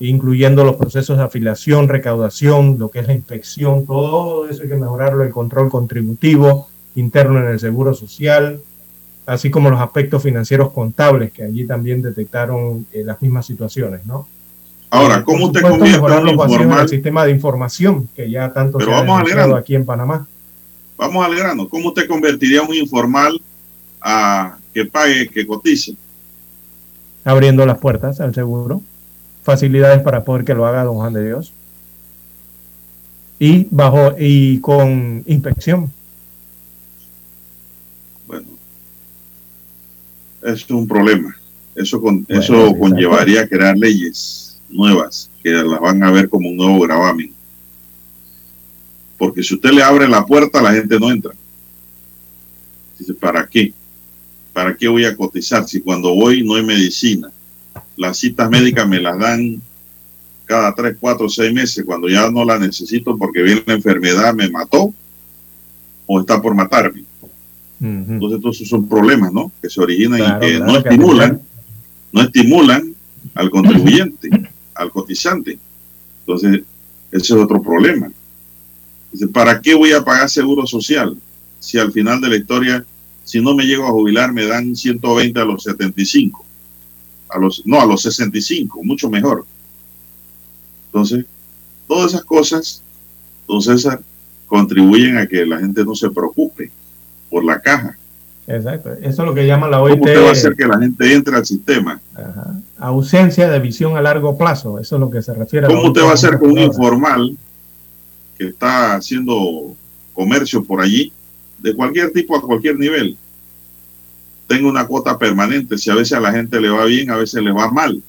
incluyendo los procesos de afiliación, recaudación, lo que es la inspección, todo eso hay que mejorarlo, el control contributivo interno en el Seguro Social, así como los aspectos financieros contables, que allí también detectaron eh, las mismas situaciones, ¿no? ahora, Eh, ¿cómo supuesto, convierte en el informal? sistema de información que ya tanto Pero se ha vamos grano. aquí en Panamá. Vamos al grano. ¿Cómo usted convertiría un informal a que pague, que cotice? abriendo las puertas al seguro, facilidades para poder que lo haga don Juan de Dios y bajo y con inspección. Es un problema. Eso, con, Bueno, eso conllevaría a crear leyes nuevas que las van a ver como un nuevo gravamen. Porque si usted le abre la puerta, la gente no entra. Dice, ¿para qué? ¿Para qué voy a cotizar si cuando voy no hay medicina? Las citas médicas me las dan cada tres, cuatro, seis meses, cuando ya no la necesito porque viene la enfermedad, me mató o está por matarme. Entonces, todos esos son problemas, ¿no? Que se originan y que no estimulan, no estimulan al contribuyente, al cotizante. Entonces, ese es otro problema. Dice, ¿para qué voy a pagar seguro social? Si al final de la historia, si no me llego a jubilar, me dan 120 a los 75. A los, no, a los 65, mucho mejor. Entonces, todas esas cosas, entonces, contribuyen a que la gente no se preocupe por la caja. Exacto, eso es lo que llama la OIT. ¿Cómo usted va a hacer que la gente entre al sistema? Ausencia de visión a largo plazo, eso es lo que se refiere. ¿Cómo usted va a hacer con un informal que está haciendo comercio por allí, de cualquier tipo, a cualquier nivel? Tenga una cuota permanente, si a veces a la gente le va bien, a veces le va mal.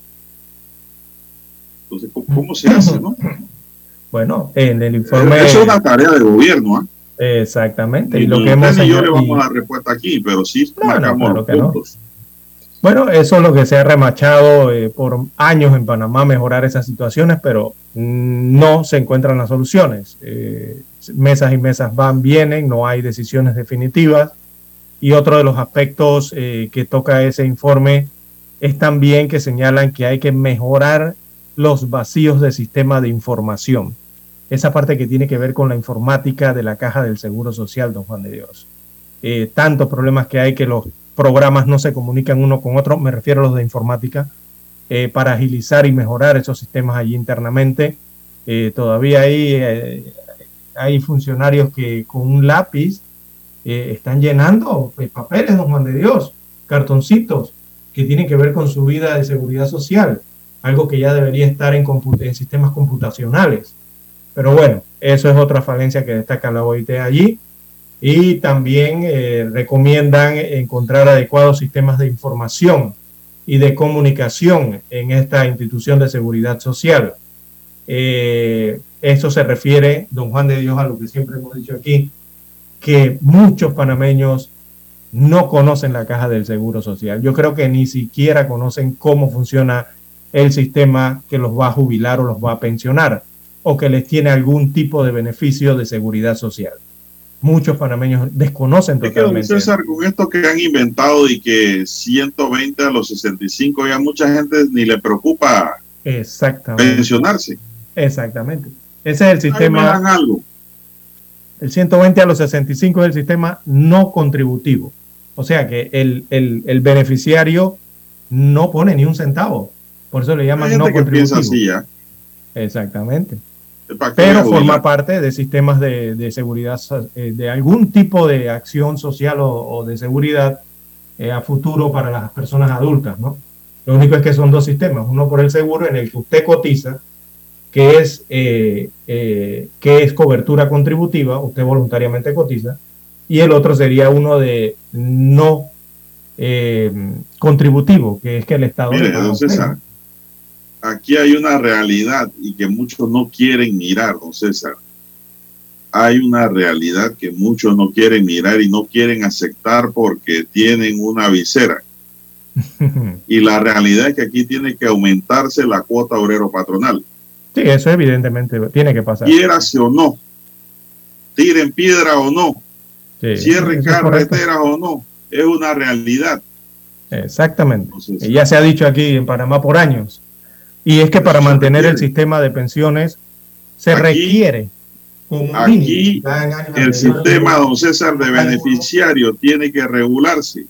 Entonces, ¿cómo, se hace, no? Bueno, en el informe... Eso es una tarea de gobierno, ¿ah? Exactamente. Y, lo que hemos y yo le vamos a dar respuesta aquí, pero sí marcamos los puntos. Bueno, eso es lo que se ha remachado eh, por años en Panamá, mejorar esas situaciones, pero no se encuentran las soluciones. Eh, mesas y mesas van, vienen, no hay decisiones definitivas. Y otro de los aspectos eh, que toca ese informe es también que señalan que hay que mejorar los vacíos del sistema de información esa parte que tiene que ver con la informática de la caja del Seguro Social, don Juan de Dios. Eh, tantos problemas que hay que los programas no se comunican uno con otro, me refiero a los de informática, eh, para agilizar y mejorar esos sistemas allí internamente. Eh, todavía hay, hay funcionarios que con un lápiz están llenando papeles, don Juan de Dios, cartoncitos que tienen que ver con su vida de seguridad social, algo que ya debería estar en, en sistemas computacionales. Pero bueno, eso es otra falencia que destaca la OIT allí. Y también eh, recomiendan encontrar adecuados sistemas de información y de comunicación en esta institución de seguridad social. Eh, eso se refiere, don Juan de Dios, a lo que siempre hemos dicho aquí, que muchos panameños no conocen la caja del Seguro Social. Yo creo que ni siquiera conocen cómo funciona el sistema que los va a jubilar o los va a pensionar o que les tiene algún tipo de beneficio de seguridad social. Muchos panameños desconocen totalmente. Es que, esto que han inventado y que 120 a los 65, ya mucha gente ni le preocupa Exactamente. pensionarse. Exactamente. Ese es el sistema. algo. El 120 a los 65 es el sistema no contributivo. O sea que el, el, beneficiario no pone ni un centavo. Por eso le llaman no contributivo. Así, Exactamente pero forma parte de sistemas de, seguridad, eh, de algún tipo de acción social o, de seguridad eh, a futuro para las personas adultas, ¿no? Lo único es que son dos sistemas, uno por el seguro en el que usted cotiza, que es, eh, que es cobertura contributiva, usted voluntariamente cotiza, y el otro sería uno de no contributivo, que es que el Estado... Mire, aquí hay una realidad y que muchos no quieren mirar, don César. Hay una realidad que muchos no quieren mirar y no quieren aceptar porque tienen una visera. y la realidad es que aquí tiene que aumentarse la cuota obrero patronal. Sí, eso evidentemente tiene que pasar. Quiérase o no, tiren piedra o no, cierren carreteras o no, es una realidad. Exactamente. y ya se ha dicho aquí en Panamá por años. Y es que para mantener el sistema de pensiones se requiere aquí el sistema, don César, de beneficiario tiene que regularse.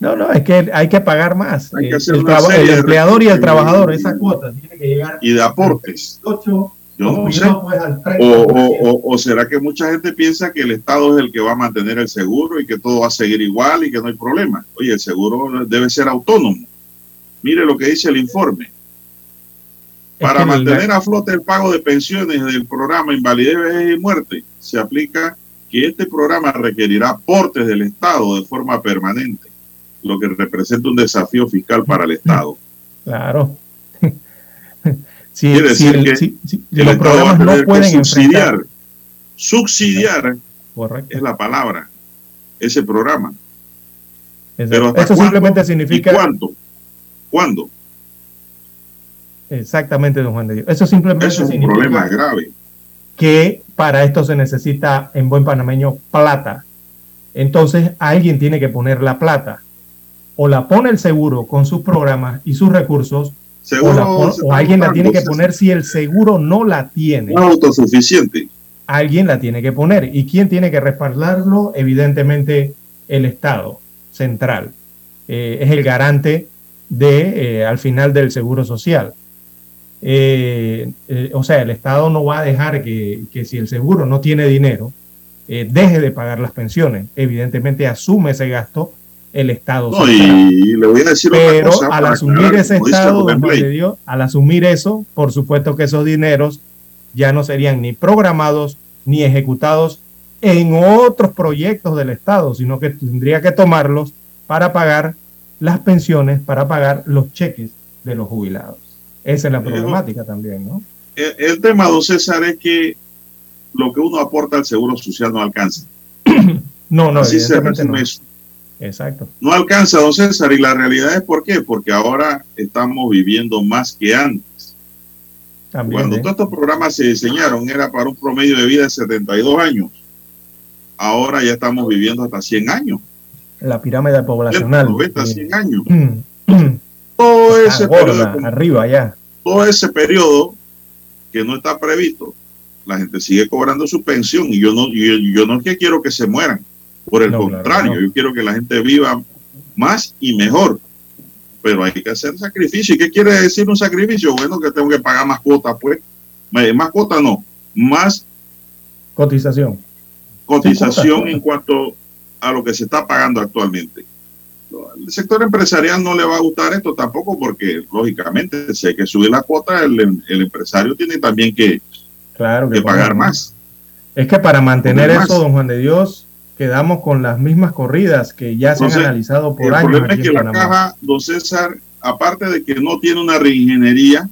No, no, es que hay que pagar más. el, el empleador y el trabajador, esa cuota tiene que llegar. Y de aportes. Yo no sé. O, o, será que mucha gente piensa que el Estado es el que va a mantener el seguro y que todo va a seguir igual y que no hay problema. Oye, el seguro debe ser autónomo. Mire lo que dice el informe. Para mantener a flote el pago de pensiones del programa Invalidez, Vejez y Muerte, se aplica que este programa requerirá aportes del Estado de forma permanente, lo que representa un desafío fiscal para el Estado. Claro. Quiere decir que los programas no pueden subsidiar subsidiar Correcto. es la palabra, ese programa. Exacto. Pero ¿hasta Eso cuándo simplemente significa. ¿Y cuánto? ¿Cuándo? Exactamente, don Juan de Dios. Eso simplemente Eso es un significa problema grave. que para esto se necesita, en buen panameño, plata. Entonces, alguien tiene que poner la plata. O la pone el seguro con sus programas y sus recursos, Seguro o, la alguien la tiene que poner si el seguro no la tiene. No autosuficiente. Alguien la tiene que poner. ¿Y quién tiene que respaldarlo? Evidentemente, el Estado central. Eh, es el garante de, eh, al final del seguro social. Eh, eh, o sea, el Estado no va a dejar que, que si el seguro no tiene dinero, eh, deje de pagar las pensiones. Evidentemente asume ese gasto el Estado No, y le voy a decir Pero otra cosa. al asumir ese Estado, Dios, al asumir eso, por supuesto que esos dineros ya no serían ni programados ni ejecutados en otros proyectos del Estado, sino que tendría que tomarlos para pagar las pensiones, para pagar los cheques de los jubilados. Esa es la problemática también, ¿no? el, el tema, don César, es que lo que uno aporta al seguro social no alcanza. No, no, Así se resume no. eso. Exacto. No alcanza, don César, y la realidad es por qué, porque ahora estamos viviendo más que antes. También, Cuando ¿eh? todos estos programas se diseñaron era para un promedio de vida de 72 años. Ahora ya estamos viviendo hasta 100 años, La pirámide poblacional. 90, eh, 100 años. Todo ese, gorda, periodo, arriba ya. todo ese periodo que no está previsto, la gente sigue cobrando su pensión y yo no, yo, yo no es que quiero que se mueran, por el No, claro, contrario, no. yo quiero que la gente viva más y mejor. Pero hay que hacer sacrificio. ¿Y qué quiere decir un sacrificio? Bueno, que tengo que pagar más cuotas, pues. Más cuotas no, más Cotización. cotización en cuanto a lo que se está pagando actualmente. El sector empresarial no le va a gustar esto tampoco porque, lógicamente, si hay que subir la cuota, el, el empresario tiene también que, Claro que pagar más. Es que para mantener eso, más. don Juan de Dios, quedamos con las mismas corridas que ya se han analizado por El años problema aquí es que la caja, don César, aparte de que no tiene una reingeniería,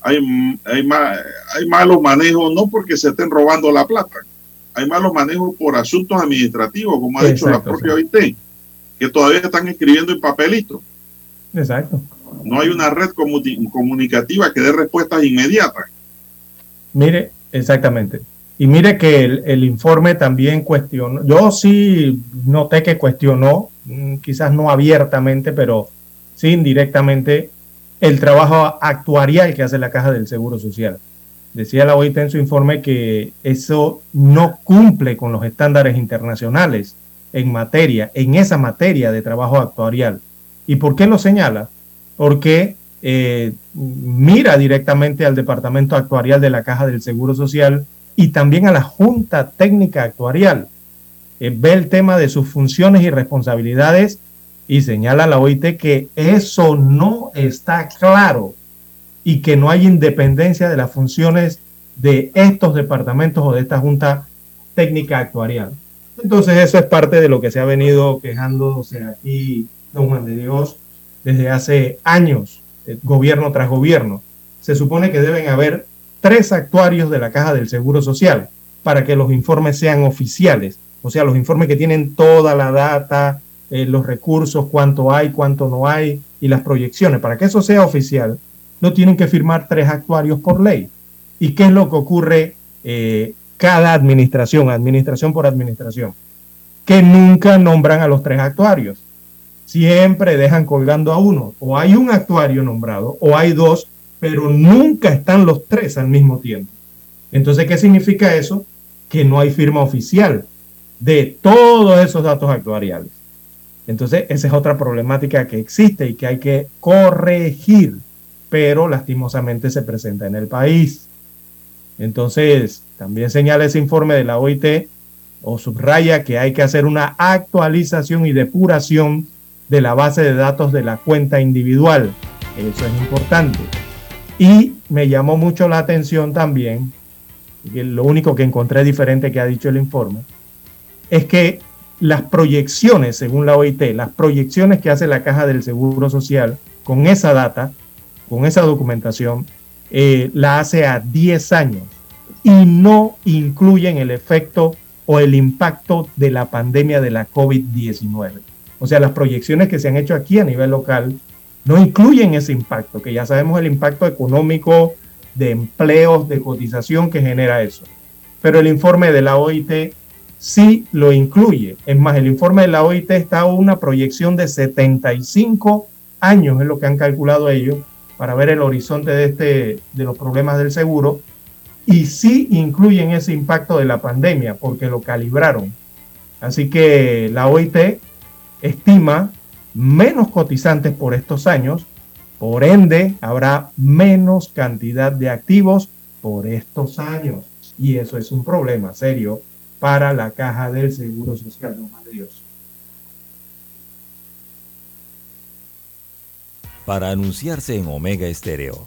hay, hay, ma- hay malos manejos, no porque se estén robando la plata, hay malos manejos por asuntos administrativos, como ha dicho la propia OIT, que todavía están escribiendo en papelito. Exacto. No hay una red comuni- comunicativa que dé respuestas inmediatas. Mire, exactamente. Y mire que el, el informe también cuestionó, yo sí noté que cuestionó, mm, quizás no abiertamente, pero sí indirectamente, el trabajo actuarial que hace la Caja del Seguro Social. Decía la OIT en su informe que eso no cumple con los estándares internacionales en materia, en esa materia de trabajo actuarial. ¿Y por qué lo señala? Porque eh, mira directamente al Departamento Actuarial de la Caja del Seguro Social y también a la Junta Técnica Actuarial. Eh, ve el tema de sus funciones y responsabilidades y señala a la OIT que eso no está claro y que no hay independencia de las funciones de estos departamentos o de esta Junta Técnica Actuarial. Entonces eso es parte de lo que se ha venido quejándose aquí, don Juan de Dios, desde hace años, eh, gobierno tras gobierno. Se supone que deben haber tres actuarios de la Caja del Seguro Social para que los informes sean oficiales, o sea, los informes que tienen toda la data, eh, los recursos, cuánto hay, cuánto no hay y las proyecciones. Para que eso sea oficial, no tienen que firmar tres actuarios por ley. ¿Y qué es lo que ocurre eh, cada administración, administración por administración? Que nunca nombran a los tres actuarios. Siempre dejan colgando a uno. O hay un actuario nombrado, o hay dos, pero nunca están los tres al mismo tiempo. Entonces, ¿qué significa eso? Que no hay firma oficial de todos esos datos actuariales. Entonces, esa es otra problemática que existe y que hay que corregir, pero lastimosamente se presenta en el país. Entonces, también señala ese informe de la OIT o subraya que hay que hacer una actualización y depuración de la base de datos de la cuenta individual. Eso es importante. Y me llamó mucho la atención también, lo único que encontré diferente que ha dicho el informe, es que las proyecciones, según la OIT, las proyecciones que hace la Caja del Seguro Social con esa data, con esa documentación, eh, la hace a 10 años y no incluyen el efecto o el impacto de la pandemia de la COVID-19. O sea, las proyecciones que se han hecho aquí a nivel local no incluyen ese impacto, que ya sabemos el impacto económico de empleos, de cotización que genera eso. Pero el informe de la OIT sí lo incluye. Es más, el informe de la OIT está a una proyección de 75 años, es lo que han calculado ellos, para ver el horizonte de, este, de los problemas del seguro. Y sí incluyen ese impacto de la pandemia, porque lo calibraron. Así que la OIT estima menos cotizantes por estos años, por ende habrá menos cantidad de activos por estos años. Y eso es un problema serio para la caja del Seguro Social, de Dios. Para anunciarse en Omega Estéreo,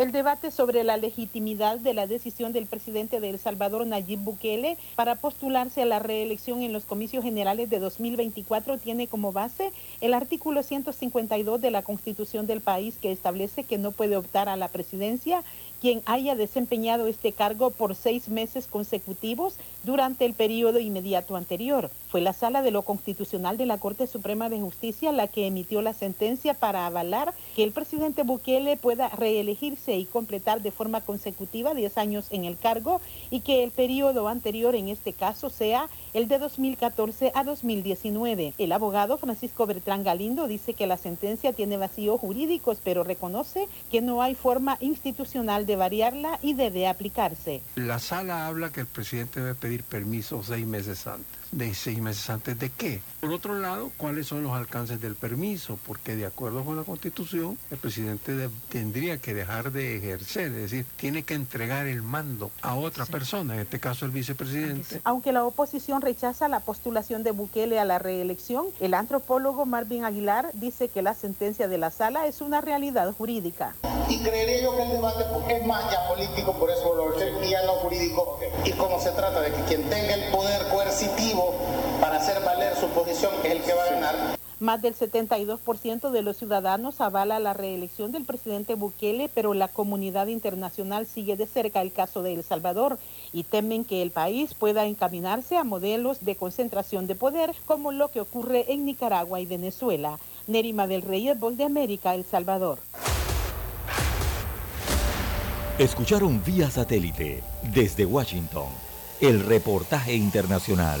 El debate sobre la legitimidad de la decisión del presidente de El Salvador, Nayib Bukele, para postularse a la reelección en los comicios generales de 2024 tiene como base el artículo 152 de la Constitución del país que establece que no puede optar a la presidencia quien haya desempeñado este cargo por seis meses consecutivos durante el periodo inmediato anterior. Fue la Sala de lo Constitucional de la Corte Suprema de Justicia la que emitió la sentencia para avalar que el presidente Bukele pueda reelegirse y completar de forma consecutiva 10 años en el cargo y que el periodo anterior en este caso sea el de 2014 a 2019. El abogado Francisco Bertrán Galindo dice que la sentencia tiene vacíos jurídicos, pero reconoce que no hay forma institucional de variarla y debe aplicarse. La sala habla que el presidente debe pedir permiso seis meses antes de seis meses antes de qué. Por otro lado, ¿cuáles son los alcances del permiso? Porque de acuerdo con la Constitución, el presidente tendría que dejar de ejercer, es decir, tiene que entregar el mando a otra persona, en este caso el vicepresidente. Aunque la oposición rechaza la postulación de Bukele a la reelección, el antropólogo Marvin Aguilar dice que la sentencia de la sala es una realidad jurídica. Y creería yo que el debate es más ya político, por eso lo y ya no jurídico. Y como se trata de que quien tenga el poder coercitivo para hacer valer su posición es el que va a ganar. Más del 72% de los ciudadanos avala la reelección del presidente Bukele, pero la comunidad internacional sigue de cerca el caso de El Salvador y temen que el país pueda encaminarse a modelos de concentración de poder como lo que ocurre en Nicaragua y Venezuela. Nerima del Rey, Voz de América, El Salvador. Escucharon vía satélite desde Washington el reportaje internacional.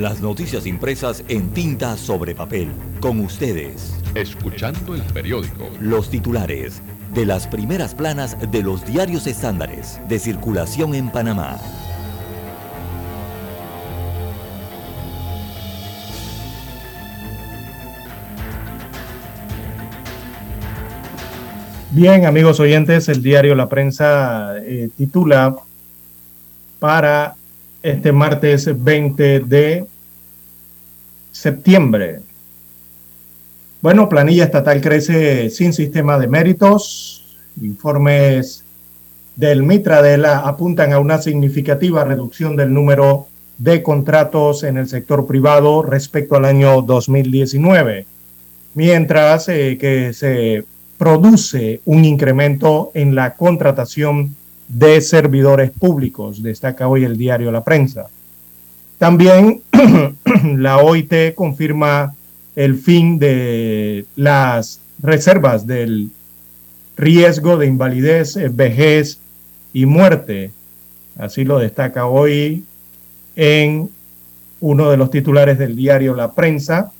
Las noticias impresas en tinta sobre papel. Con ustedes. Escuchando el periódico. Los titulares de las primeras planas de los diarios estándares de circulación en Panamá. Bien, amigos oyentes, el diario La Prensa eh, titula para este martes 20 de septiembre. Bueno, planilla estatal crece sin sistema de méritos. Informes del Mitra de la apuntan a una significativa reducción del número de contratos en el sector privado respecto al año 2019, mientras eh, que se produce un incremento en la contratación de servidores públicos, destaca hoy el diario La Prensa. También la OIT confirma el fin de las reservas del riesgo de invalidez, vejez y muerte. Así lo destaca hoy en uno de los titulares del diario La Prensa.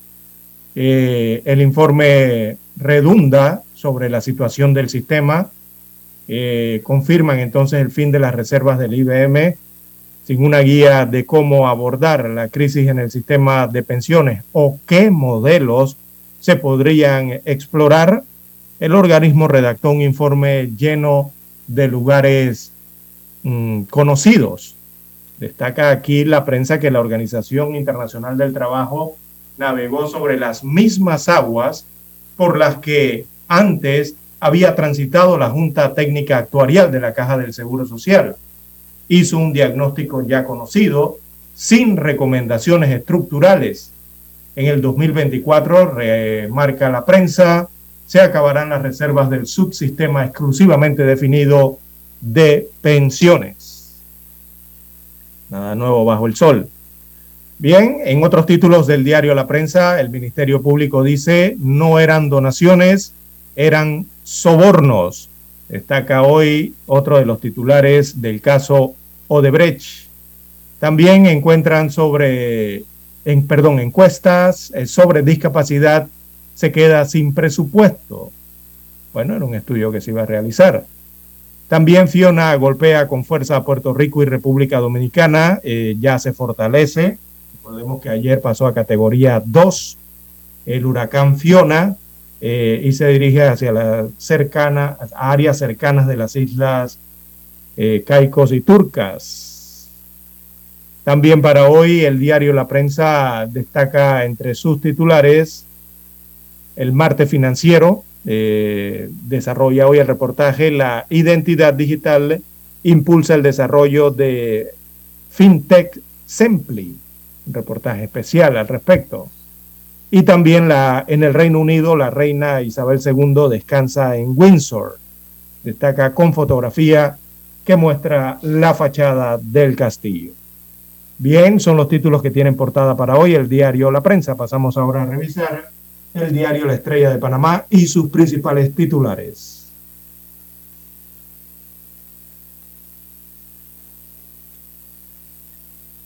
Eh, el informe redunda sobre la situación del sistema. Eh, confirman entonces el fin de las reservas del IBM sin una guía de cómo abordar la crisis en el sistema de pensiones o qué modelos se podrían explorar. El organismo redactó un informe lleno de lugares mm, conocidos. Destaca aquí la prensa que la Organización Internacional del Trabajo navegó sobre las mismas aguas por las que antes había transitado la Junta Técnica Actuarial de la Caja del Seguro Social. Hizo un diagnóstico ya conocido, sin recomendaciones estructurales. En el 2024, remarca la prensa, se acabarán las reservas del subsistema exclusivamente definido de pensiones. Nada nuevo bajo el sol. Bien, en otros títulos del diario La Prensa, el Ministerio Público dice no eran donaciones, eran sobornos. Destaca hoy otro de los titulares del caso Odebrecht. También encuentran sobre, en, perdón, encuestas eh, sobre discapacidad se queda sin presupuesto. Bueno, era un estudio que se iba a realizar. También Fiona golpea con fuerza a Puerto Rico y República Dominicana, eh, ya se fortalece. Recordemos que ayer pasó a categoría 2 el huracán Fiona eh, y se dirige hacia las cercana, áreas cercanas de las islas eh, Caicos y Turcas. También para hoy el diario La Prensa destaca entre sus titulares el martes financiero, eh, desarrolla hoy el reportaje La identidad digital impulsa el desarrollo de FinTech Simply, un reportaje especial al respecto. Y también la, en el Reino Unido, la reina Isabel II descansa en Windsor. Destaca con fotografía que muestra la fachada del castillo. Bien, son los títulos que tienen portada para hoy el diario La Prensa. Pasamos ahora a revisar el diario La Estrella de Panamá y sus principales titulares.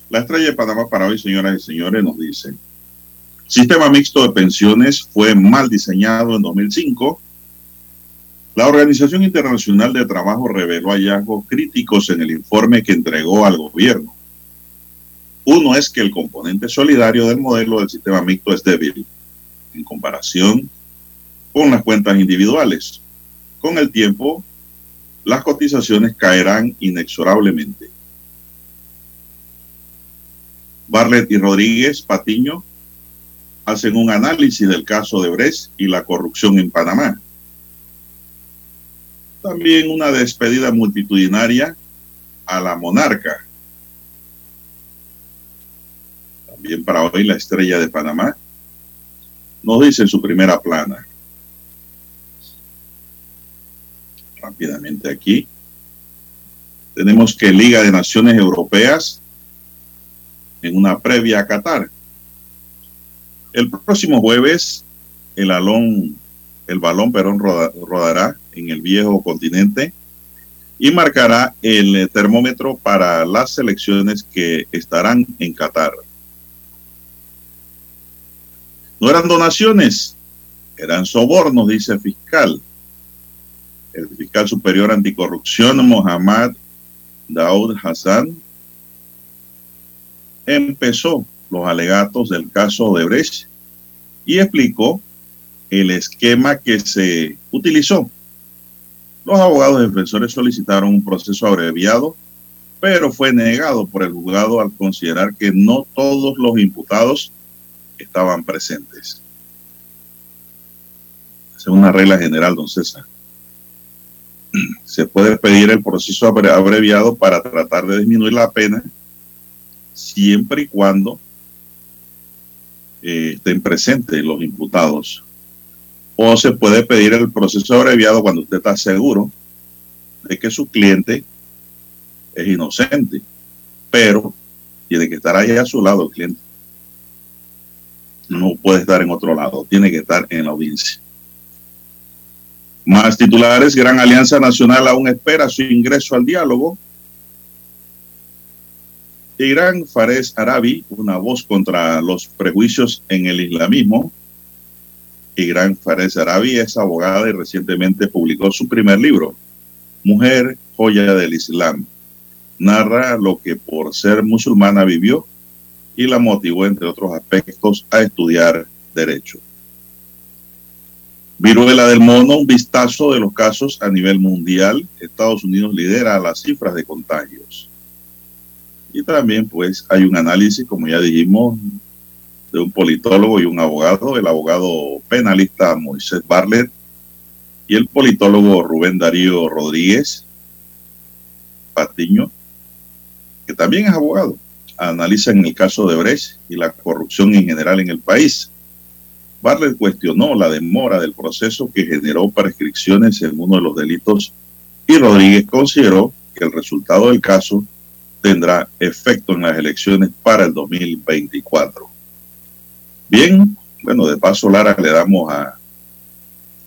La Estrella de Panamá para hoy, señoras y señores, nos dice, sistema mixto de pensiones fue mal diseñado en 2005. La Organización Internacional de Trabajo reveló hallazgos críticos en el informe que entregó al gobierno. Uno es que el componente solidario del modelo del sistema mixto es débil en comparación con las cuentas individuales. Con el tiempo, las cotizaciones caerán inexorablemente. Barlet y Rodríguez Patiño hacen un análisis del caso de Bres y la corrupción en Panamá. También una despedida multitudinaria a la monarca. También para hoy la estrella de Panamá nos dice en su primera plana. Rápidamente aquí. Tenemos que Liga de Naciones Europeas en una previa a Qatar. El próximo jueves el alón, el balón Perón rodará en el viejo continente y marcará el termómetro para las selecciones que estarán en Qatar. No eran donaciones, eran sobornos, dice el fiscal. El fiscal superior anticorrupción, Mohammad Daud Hassan, empezó los alegatos del caso de Brecht y explicó el esquema que se utilizó. Los abogados defensores solicitaron un proceso abreviado, pero fue negado por el juzgado al considerar que no todos los imputados estaban presentes. Es una regla general, don César. Se puede pedir el proceso abreviado para tratar de disminuir la pena siempre y cuando eh, estén presentes los imputados. O se puede pedir el proceso abreviado cuando usted está seguro de que su cliente es inocente, pero tiene que estar ahí a su lado el cliente. No puede estar en otro lado, tiene que estar en la audiencia. Más titulares, Gran Alianza Nacional aún espera su ingreso al diálogo. Irán Fares Arabi, una voz contra los prejuicios en el islamismo. Irán Fares Arabi es abogada y recientemente publicó su primer libro, Mujer, joya del Islam. Narra lo que por ser musulmana vivió y la motivó, entre otros aspectos, a estudiar derecho. Viruela del mono, un vistazo de los casos a nivel mundial. Estados Unidos lidera las cifras de contagios. Y también pues hay un análisis, como ya dijimos, de un politólogo y un abogado, el abogado penalista Moisés Barlet y el politólogo Rubén Darío Rodríguez Patiño, que también es abogado, analizan el caso de Brecht y la corrupción en general en el país. Barlet cuestionó la demora del proceso que generó prescripciones en uno de los delitos y Rodríguez consideró que el resultado del caso tendrá efecto en las elecciones para el 2024. Bien, bueno, de paso, Lara, le damos a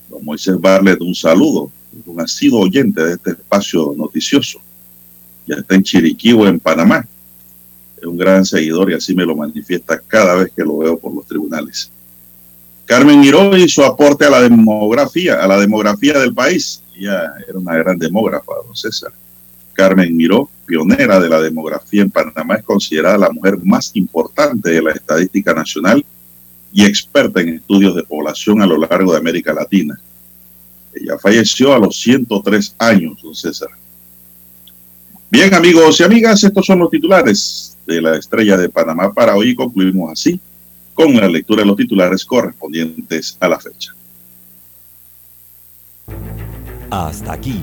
don Moisés Barlet un saludo, un asiduo oyente de este espacio noticioso. Ya está en Chiriquí en Panamá. Es un gran seguidor y así me lo manifiesta cada vez que lo veo por los tribunales. Carmen Miró y su aporte a la demografía, a la demografía del país. Ella era una gran demógrafa, don César. Carmen Miró, pionera de la demografía en Panamá, es considerada la mujer más importante de la estadística nacional y experta en estudios de población a lo largo de América Latina. Ella falleció a los 103 años, don César. Bien, amigos y amigas, estos son los titulares de la estrella de Panamá para hoy. Concluimos así con la lectura de los titulares correspondientes a la fecha. Hasta aquí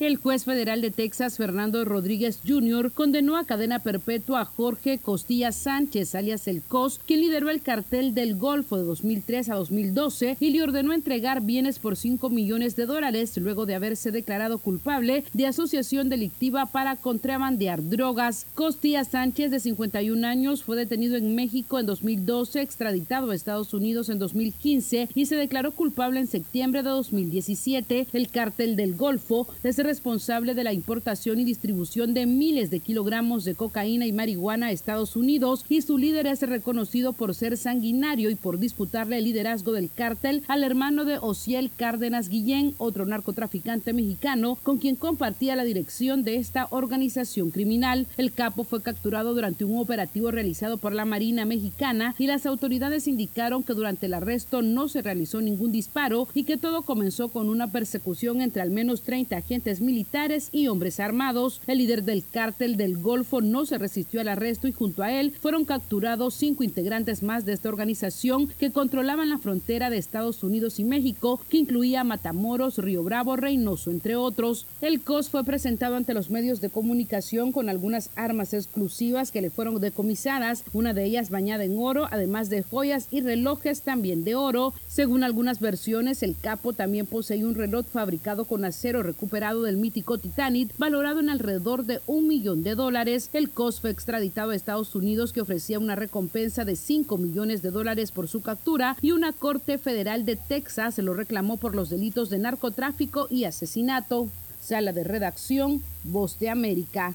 El juez federal de Texas, Fernando Rodríguez Jr., condenó a cadena perpetua a Jorge Costilla Sánchez, alias El COS, quien lideró el cartel del Golfo de 2003 a 2012 y le ordenó entregar bienes por 5 millones de dólares luego de haberse declarado culpable de asociación delictiva para contrabandear drogas. Costilla Sánchez, de 51 años, fue detenido en México en 2012, extraditado a Estados Unidos en 2015 y se declaró culpable en septiembre de 2017. El cartel del Golfo les responsable de la importación y distribución de miles de kilogramos de cocaína y marihuana a Estados Unidos y su líder es reconocido por ser sanguinario y por disputarle el liderazgo del cártel al hermano de Ociel Cárdenas Guillén, otro narcotraficante mexicano con quien compartía la dirección de esta organización criminal. El capo fue capturado durante un operativo realizado por la Marina Mexicana y las autoridades indicaron que durante el arresto no se realizó ningún disparo y que todo comenzó con una persecución entre al menos 30 agentes militares y hombres armados. El líder del cártel del Golfo no se resistió al arresto y junto a él fueron capturados cinco integrantes más de esta organización que controlaban la frontera de Estados Unidos y México, que incluía Matamoros, Río Bravo, Reynoso, entre otros. El COS fue presentado ante los medios de comunicación con algunas armas exclusivas que le fueron decomisadas, una de ellas bañada en oro, además de joyas y relojes también de oro. Según algunas versiones, el capo también posee un reloj fabricado con acero recuperado del mítico Titanic, valorado en alrededor de un millón de dólares. El COS fue extraditado a Estados Unidos, que ofrecía una recompensa de 5 millones de dólares por su captura, y una corte federal de Texas se lo reclamó por los delitos de narcotráfico y asesinato. Sala de redacción, Voz de América.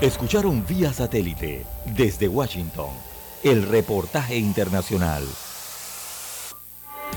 Escucharon vía satélite desde Washington el reportaje internacional.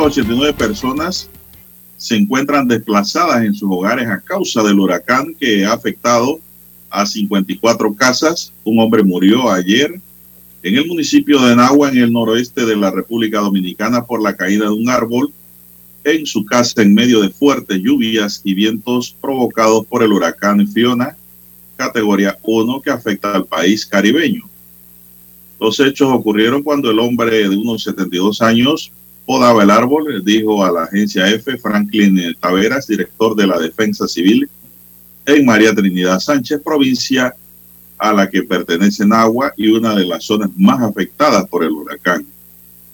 189 personas se encuentran desplazadas en sus hogares a causa del huracán que ha afectado a 54 casas. Un hombre murió ayer en el municipio de Nahua, en el noroeste de la República Dominicana, por la caída de un árbol en su casa en medio de fuertes lluvias y vientos provocados por el huracán Fiona, categoría 1, que afecta al país caribeño. Los hechos ocurrieron cuando el hombre de unos 72 años podaba el árbol, dijo a la agencia F Franklin Taveras, director de la Defensa Civil en María Trinidad Sánchez, provincia a la que pertenece Nagua y una de las zonas más afectadas por el huracán.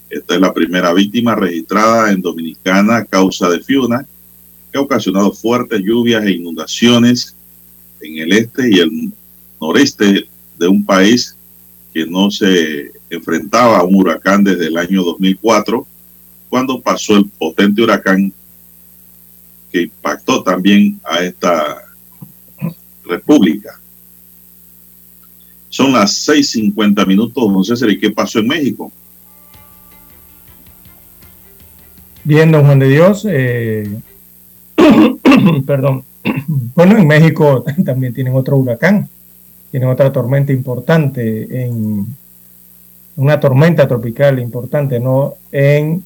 Esta es la primera víctima registrada en Dominicana a causa de Fiona, que ha ocasionado fuertes lluvias e inundaciones en el este y el noreste de un país que no se enfrentaba a un huracán desde el año 2004 cuando pasó el potente huracán que impactó también a esta república. Son las 6.50 minutos, don César, ¿y qué pasó en México? Bien, don Juan de Dios, eh, perdón. Bueno, en México también tienen otro huracán, tienen otra tormenta importante, en una tormenta tropical importante, ¿no? En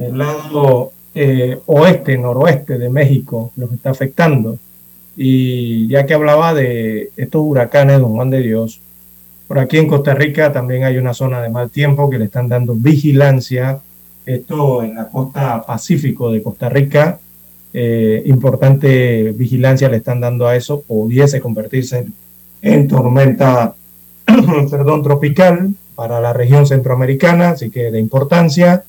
el lado eh, oeste, noroeste de México, los está afectando. Y ya que hablaba de estos huracanes, don Juan de Dios, por aquí en Costa Rica también hay una zona de mal tiempo que le están dando vigilancia. Esto en la costa pacífico de Costa Rica, eh, importante vigilancia le están dando a eso, pudiese convertirse en, en tormenta perdón, tropical para la región centroamericana, así que de importancia.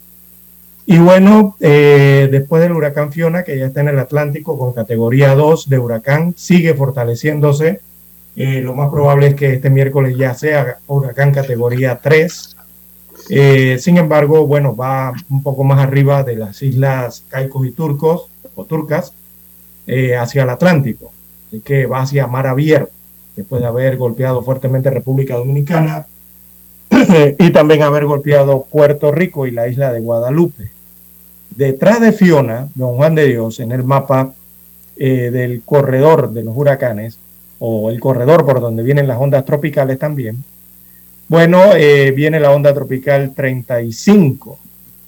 Y bueno, eh, después del huracán Fiona, que ya está en el Atlántico con categoría 2 de huracán, sigue fortaleciéndose. Eh, lo más probable es que este miércoles ya sea huracán categoría 3. Eh, sin embargo, bueno, va un poco más arriba de las islas Caicos y Turcos o Turcas hacia el Atlántico. Así que va hacia mar abierto, después de haber golpeado fuertemente República Dominicana, y también haber golpeado Puerto Rico y la isla de Guadalupe. Detrás de Fiona, don Juan de Dios, en el mapa eh, del corredor de los huracanes, o el corredor por donde vienen las ondas tropicales también, bueno, eh, viene la onda tropical 35.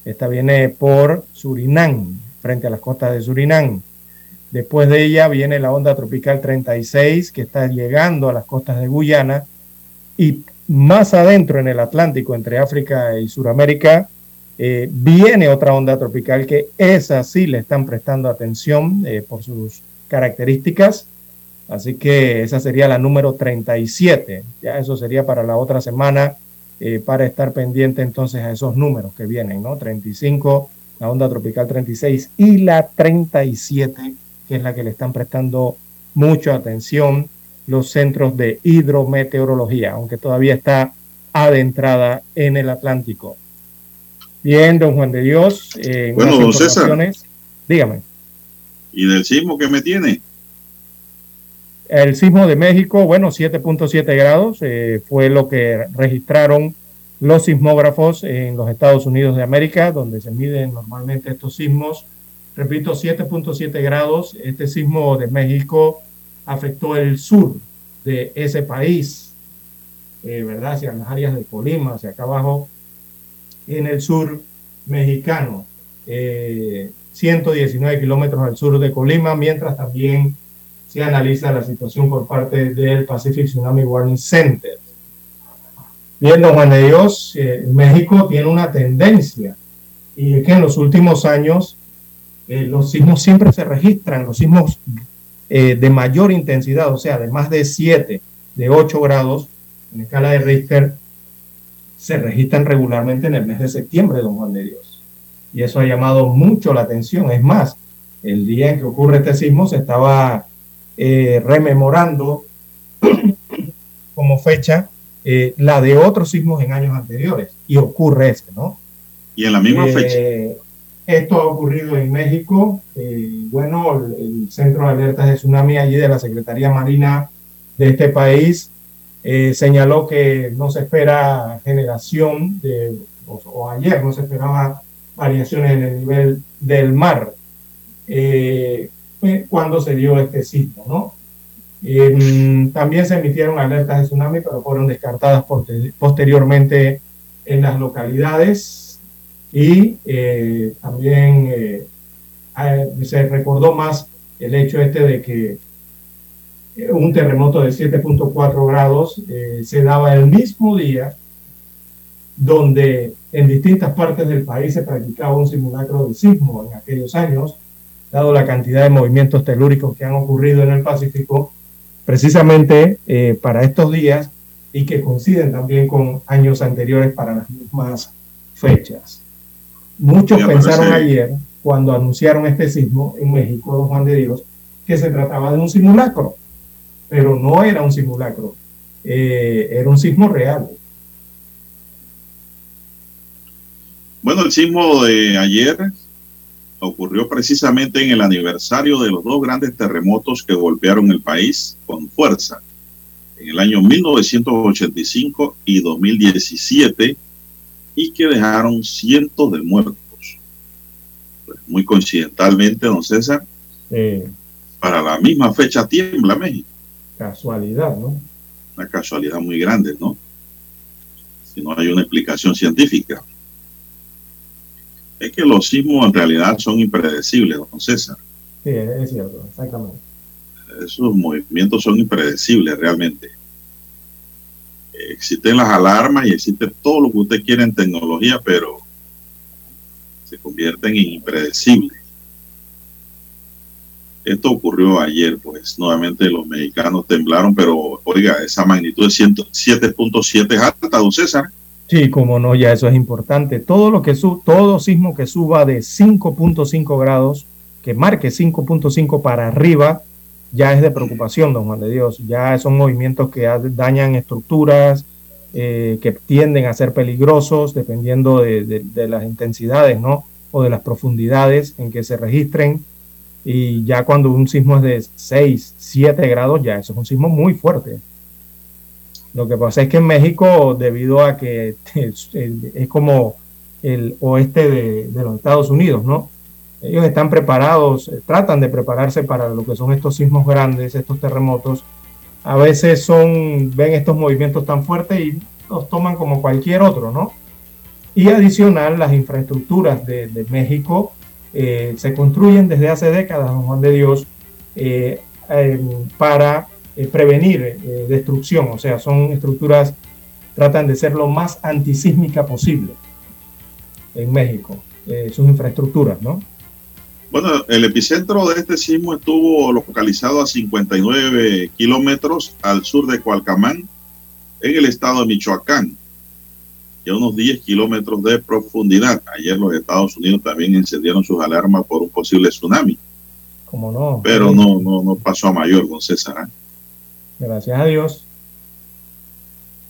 Esta viene por Surinam, frente a las costas de Surinam. Después de ella viene la onda tropical 36, que está llegando a las costas de Guyana. Y más adentro en el Atlántico, entre África y Sudamérica, eh, viene otra onda tropical que esa sí le están prestando atención eh, por sus características. Así que esa sería la número 37. Ya eso sería para la otra semana, eh, para estar pendiente entonces a esos números que vienen, ¿no? 35, la onda tropical 36 y la 37, que es la que le están prestando mucha atención los centros de hidrometeorología, aunque todavía está adentrada en el Atlántico. Bien, don Juan de Dios. Eh, bueno, don César. Dígame. ¿Y del sismo que me tiene? El sismo de México, bueno, 7.7 grados eh, fue lo que registraron los sismógrafos en los Estados Unidos de América, donde se miden normalmente estos sismos. Repito, 7.7 grados. Este sismo de México afectó el sur de ese país, eh, ¿verdad? Hacia las áreas de Colima, hacia acá abajo, en el sur mexicano, 119 eh, kilómetros al sur de Colima, mientras también se analiza la situación por parte del Pacific Tsunami Warning Center. Bien, don Juan de Dios, eh, México tiene una tendencia y es que en los últimos años los sismos siempre se registran, los sismos eh, de mayor intensidad, o sea, de más de 7, de 8 grados en escala de Richter, se registran regularmente en el mes de septiembre, don Juan de Dios. Y eso ha llamado mucho la atención. Es más, el día en que ocurre este sismo se estaba eh, rememorando como fecha eh, la de otros sismos en años anteriores. Y ocurre este, ¿no? Y en la misma fecha. Esto ha ocurrido en México. Eh, bueno, el, Centro de Alertas de Tsunami allí de la Secretaría Marina de este país eh, señaló que no se espera generación de, o, ayer no se esperaba variaciones en el nivel del mar eh, cuando se dio este sismo, ¿no? también se emitieron alertas de tsunami, pero fueron descartadas posteriormente en las localidades y eh, también eh, se recordó más el hecho este de que eh, un terremoto de 7.4 grados se daba el mismo día donde en distintas partes del país se practicaba un simulacro de sismo en aquellos años, dado la cantidad de movimientos telúricos que han ocurrido en el Pacífico, precisamente para estos días y que coinciden también con años anteriores para las mismas fechas. Muchos pensaron ayer, cuando anunciaron este sismo en México, don Juan de Dios, que se trataba de un simulacro, pero no era un simulacro, eh, era un sismo real. Bueno, el sismo de ayer ocurrió precisamente en el aniversario de los dos grandes terremotos que golpearon el país con fuerza en el año 1985 y 2017 y que dejaron cientos de muertos. Pues muy coincidentalmente, don César, para la misma fecha tiembla México. Casualidad, ¿no? Una casualidad muy grande, ¿no? Si no hay una explicación científica. Es que los sismos en realidad son impredecibles, don César. Sí, es cierto, exactamente. Esos movimientos son impredecibles realmente existen las alarmas y existe todo lo que usted quiere en tecnología, pero se convierten en impredecibles. Esto ocurrió ayer, pues nuevamente los mexicanos temblaron, pero oiga, esa magnitud de 7.7 es alta, don César. Sí, como no, ya eso es importante. Todo lo que su, todo sismo que suba de 5.5 grados, que marque 5.5 para arriba, ya es de preocupación, don Juan de Dios. Ya son movimientos que dañan estructuras, eh, que tienden a ser peligrosos dependiendo de, de, las intensidades, ¿no? O de las profundidades en que se registren. Y ya cuando un sismo es de 6, 7 grados, ya eso es un sismo muy fuerte. Lo que pasa es que en México, debido a que es, como el oeste de, los Estados Unidos, ¿no? Ellos están preparados, eh, tratan de prepararse para lo que son estos sismos grandes, estos terremotos. A veces son, ven estos movimientos tan fuertes y los toman como cualquier otro, ¿no? Y adicional, las infraestructuras de, México eh, se construyen desde hace décadas, don Juan de Dios, eh, para eh, prevenir eh, destrucción, o sea, son estructuras, tratan de ser lo más antisísmica posible en México, sus infraestructuras, ¿no? Bueno, el epicentro de este sismo estuvo localizado a 59 kilómetros al sur de Cualcamán, en el estado de Michoacán, y a unos 10 kilómetros de profundidad. Ayer los Estados Unidos también encendieron sus alarmas por un posible tsunami. ¿Cómo no? Pero no, no, no pasó a mayor, don César. ¿eh? Gracias a Dios.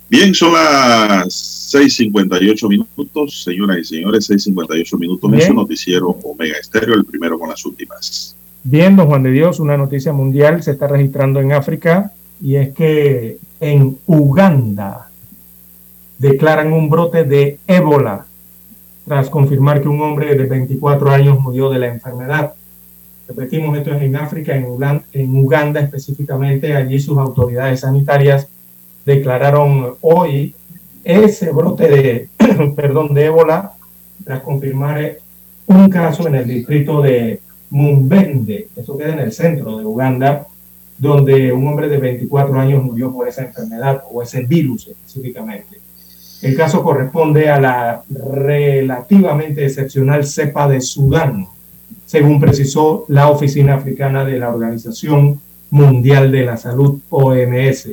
Bien, son las 6.58 minutos, señoras y señores, 6.58 minutos en su noticiero Omega Estéreo, el primero con las últimas. Bien, don Juan de Dios, una noticia mundial se está registrando en África y es que en Uganda declaran un brote de ébola tras confirmar que un hombre de 24 años murió de la enfermedad. Repetimos, esto es en África, en Uganda, en Uganda específicamente. Allí sus autoridades sanitarias declararon hoy ese brote de, perdón, de ébola tras confirmar un caso en el distrito de Mumbende, eso queda en el centro de Uganda, donde un hombre de 24 años murió por esa enfermedad o ese virus específicamente. El caso corresponde a la relativamente excepcional cepa de Sudán, según precisó la Oficina Africana de la Organización Mundial de la Salud, OMS.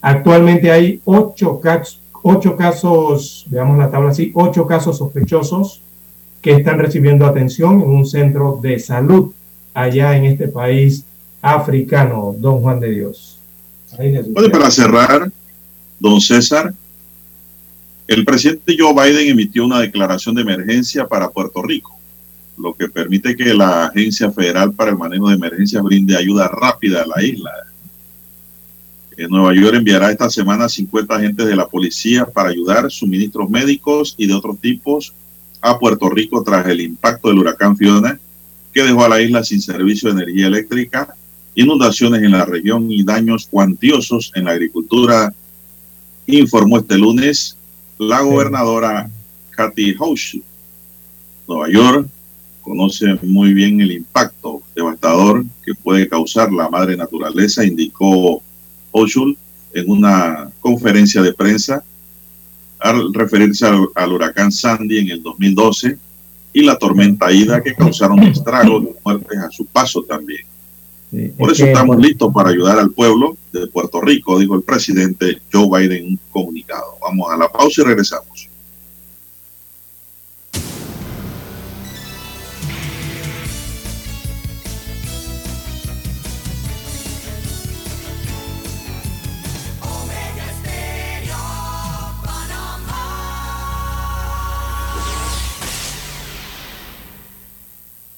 Actualmente hay ocho, casos, ocho casos, veamos la tabla así, ocho casos sospechosos que están recibiendo atención en un centro de salud allá en este país africano, don Juan de Dios. Bueno, para cerrar, don César, el presidente Joe Biden emitió una declaración de emergencia para Puerto Rico lo que permite que la Agencia Federal para el Manejo de Emergencias brinde ayuda rápida a la isla. En Nueva York enviará esta semana 50 agentes de la policía para ayudar suministros médicos y de otros tipos a Puerto Rico tras el impacto del huracán Fiona, que dejó a la isla sin servicio de energía eléctrica, inundaciones en la región y daños cuantiosos en la agricultura, informó este lunes la gobernadora Kathy Hochul. Nueva York conoce muy bien el impacto devastador que puede causar la madre naturaleza, indicó Oshul en una conferencia de prensa al referirse al, huracán Sandy en el 2012 y la tormenta Ida que causaron estragos y muertes a su paso también. Por eso estamos listos para ayudar al pueblo de Puerto Rico, dijo el presidente Joe Biden en un comunicado. Vamos a la pausa y regresamos.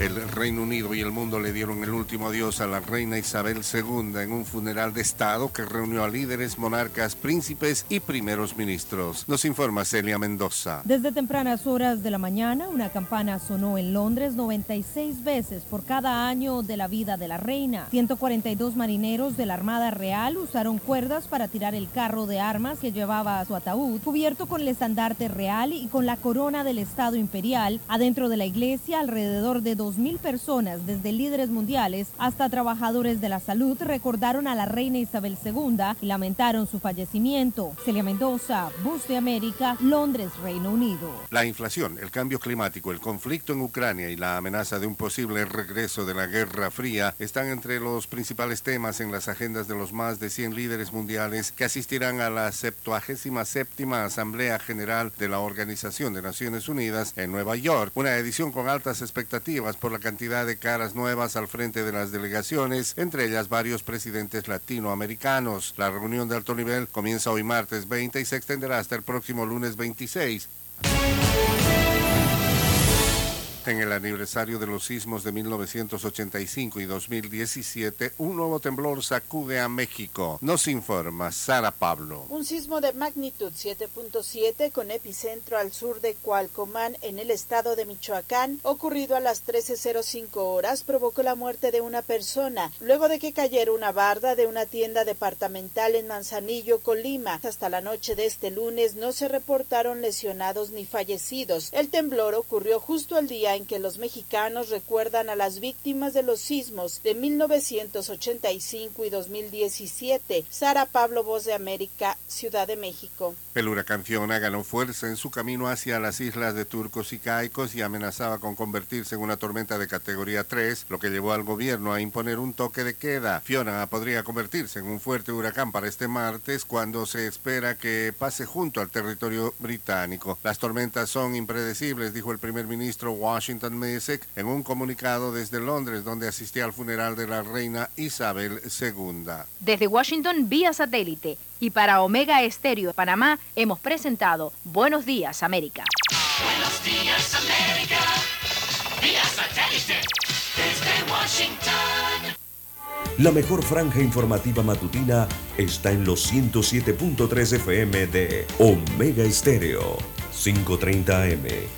El Reino Unido y el mundo le dieron el último adiós a la reina Isabel II en un funeral de Estado que reunió a líderes, monarcas, príncipes y primeros ministros. Nos informa Celia Mendoza. Desde tempranas horas de la mañana, una campana sonó en Londres 96 veces por cada año de la vida de la reina. 142 marineros de la Armada Real usaron cuerdas para tirar el carro de armas que llevaba a su ataúd, cubierto con el estandarte real y con la corona del Estado Imperial. Adentro de la iglesia, alrededor de 2.000 personas, desde líderes mundiales hasta trabajadores de la salud, recordaron a la reina Isabel II y lamentaron su fallecimiento. Celia Mendoza, Bus de América, Londres, Reino Unido. La inflación, el cambio climático, el conflicto en Ucrania y la amenaza de un posible regreso de la Guerra Fría están entre los principales temas en las agendas de los más de 100 líderes mundiales que asistirán a la 77 Asamblea General de la Organización de Naciones Unidas en Nueva York, una edición con altas expectativas por la cantidad de caras nuevas al frente de las delegaciones, entre ellas varios presidentes latinoamericanos. La reunión de alto nivel comienza hoy martes 20 y se extenderá hasta el próximo lunes 26. En el aniversario de los sismos de 1985 y 2017, un nuevo temblor sacude a México. Nos informa Sara Pablo. Un sismo de magnitud 7.7 con epicentro al sur de Cualcomán en el estado de Michoacán, ocurrido a las 13.05 horas, provocó la muerte de una persona, luego de que cayera una barda de una tienda departamental en Manzanillo, Colima. Hasta la noche de este lunes no se reportaron lesionados ni fallecidos. El temblor ocurrió justo el día en que los mexicanos recuerdan a las víctimas de los sismos de 1985 y 2017. Sara Pablo, Voz de América, Ciudad de México. El huracán Fiona ganó fuerza en su camino hacia las islas de Turcos y Caicos y amenazaba con convertirse en una tormenta de categoría 3, lo que llevó al gobierno a imponer un toque de queda. Fiona podría convertirse en un fuerte huracán para este martes cuando se espera que pase junto al territorio británico. Las tormentas son impredecibles, dijo el primer ministro Washington Washington en un comunicado desde Londres donde asistía al funeral de la reina Isabel II. Desde Washington vía satélite y para Omega Estéreo de Panamá hemos presentado Buenos Días América. Buenos Días América, vía satélite desde Washington. La mejor franja informativa matutina está en los 107.3 FM de Omega Estéreo, 530 AM.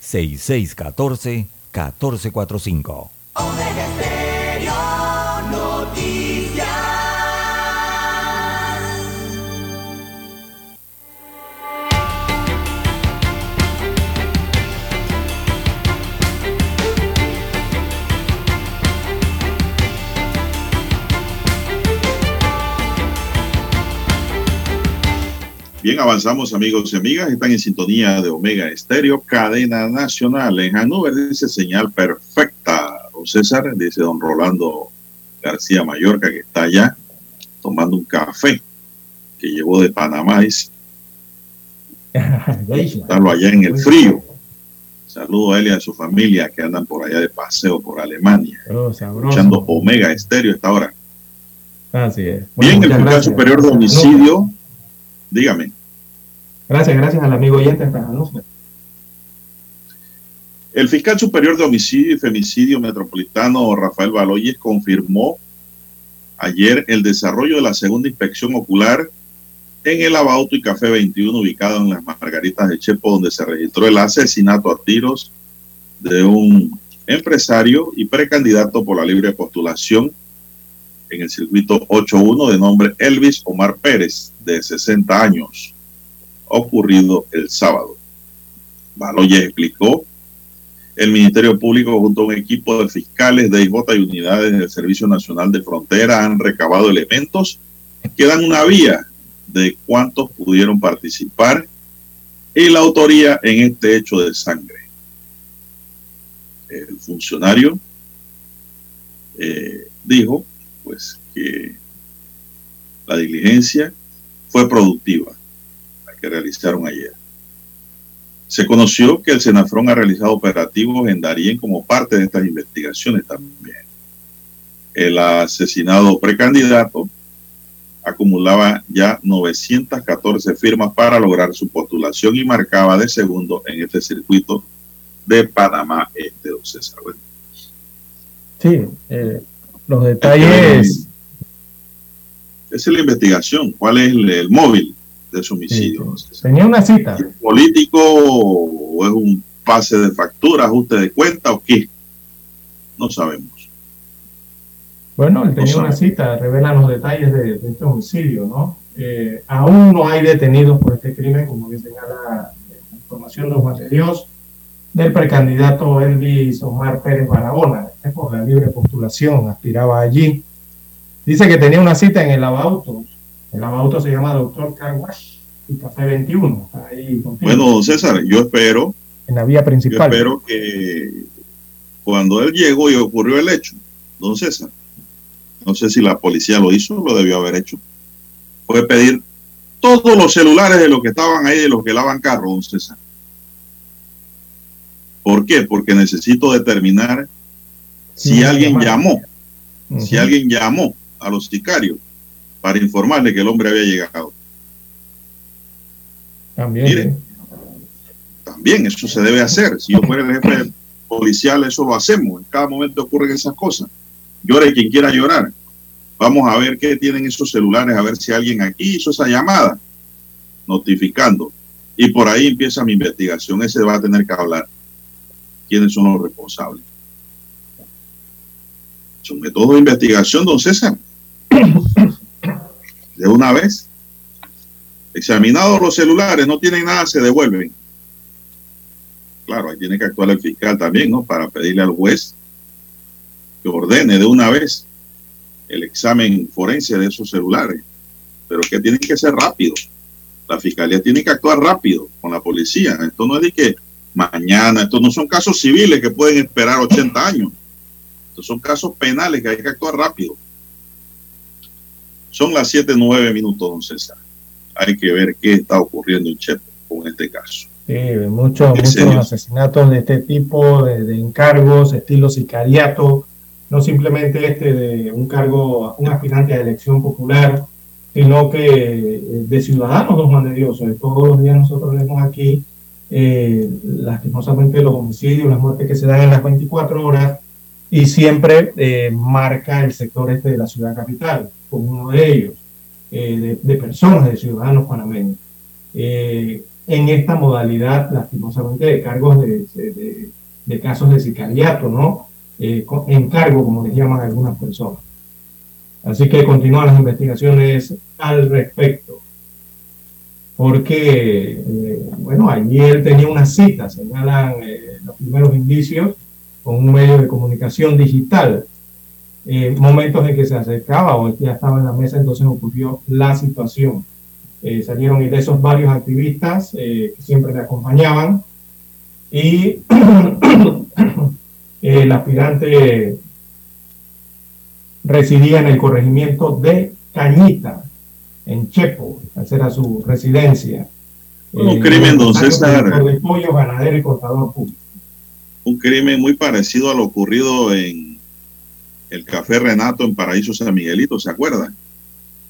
6614-1445. Bien, avanzamos amigos y amigas, están en sintonía de Omega Estéreo, cadena nacional. En Hannover dice señal perfecta, don César, dice don Rolando García Mallorca, que está allá tomando un café que llevó de Panamá. Estarlo allá en el frío. Saludo a él y a su familia que andan por allá de paseo por Alemania. Oh, escuchando Omega Estéreo esta hora. Así es. Bien, el fiscal superior de homicidio. Dígame. Gracias, gracias al amigo oyente. El fiscal superior de homicidio y femicidio metropolitano Rafael Baloyes confirmó ayer el desarrollo de la segunda inspección ocular en el Abauto y Café 21 ubicado en las Margaritas de Chepo, donde se registró el asesinato a tiros de un empresario y precandidato por la libre postulación en el circuito 8-1 de nombre Elvis Omar Pérez, de 60 años, ocurrido el sábado. Baloya explicó, el Ministerio Público junto a un equipo de fiscales de IJ y unidades del Servicio Nacional de Frontera han recabado elementos que dan una vía de cuántos pudieron participar y la autoría en este hecho de sangre. El funcionario eh, dijo pues que la diligencia fue productiva, que realizaron ayer. Se conoció que el Senafrón ha realizado operativos en Darien como parte de estas investigaciones también. El asesinado precandidato acumulaba ya 914 firmas para lograr su postulación y marcaba de segundo en este circuito de Panamá Este, don César. Sí, eh, los detalles. Esa es la investigación. ¿Cuál es el, el móvil homicidio? Sí, sí. Tenía una cita. ¿Es político o es un pase de factura, ajuste de cuenta o qué? No sabemos. Bueno, él tenía no una cita, revelan los detalles de, de este homicidio, ¿no? Eh, aún no hay detenidos por este crimen, como bien señala la información de Juan de Dios, del precandidato Elvis Omar Pérez Barahona, este por la libre postulación, aspiraba allí. Dice que tenía una cita en el lavauto. El lavauto se llama Doctor Carwash y Café 21. Ahí bueno, César, yo espero. En la vía principal. Yo espero que cuando él llegó y ocurrió el hecho, don César, no sé si la policía lo hizo, lo debió haber hecho. Fue pedir todos los celulares de los que estaban ahí, de los que lavan carro, don César. ¿Por qué? Porque necesito determinar si sí, alguien llamó, uh -huh. si alguien llamó a los sicarios para informarle que el hombre había llegado. También. Mire, ¿eh? también eso se debe hacer. Si yo fuera el jefe policial, eso lo hacemos. En cada momento ocurren esas cosas. Llore quien quiera llorar. Vamos a ver qué tienen esos celulares, a ver si alguien aquí hizo esa llamada, notificando. Y por ahí empieza mi investigación. Ese va a tener que hablar. ¿Quiénes son los responsables? Son métodos de investigación, don César. De una vez. Examinados los celulares, no tienen nada, se devuelven. Claro, ahí tiene que actuar el fiscal también, ¿no? Para pedirle al juez que ordene de una vez el examen forense de esos celulares, pero que tienen que ser rápido. La fiscalía tiene que actuar rápido con la policía. Esto no es de que mañana, estos no son casos civiles que pueden esperar 80 años. Estos son casos penales que hay que actuar rápido. Son las 7, 9 minutos, don César. Hay que ver qué está ocurriendo en Chepo con este caso. Sí, muchos, muchos asesinatos de este tipo, de, de encargos, estilo sicariato, no simplemente este de un cargo, un aspirante a elección popular, sino que de ciudadanos, don Juan de Dios. Todos los días nosotros vemos aquí, eh, lastimosamente, los homicidios, las muertes que se dan en las 24 horas, y siempre eh, marca el sector este de la ciudad capital, como uno de ellos, eh, de, de, personas, de ciudadanos panameños. en esta modalidad, lastimosamente, de cargos de, de, de casos de sicariato, ¿no? eh, encargo, como les llaman algunas personas. Así que continúan las investigaciones al respecto. Porque, eh, bueno, él tenía una cita, señalan eh, los primeros indicios, con un medio de comunicación digital. Eh, momentos en que se acercaba o ya estaba en la mesa, entonces ocurrió la situación. salieron esos varios activistas que siempre le acompañaban y el aspirante residía en el corregimiento de Cañita, en Chepo, esa era su residencia. Un eh, crimen, don César. De pollo, ganadero y cortador público. Un crimen muy parecido a lo ocurrido en el Café Renato en Paraíso San Miguelito, ¿se acuerdan?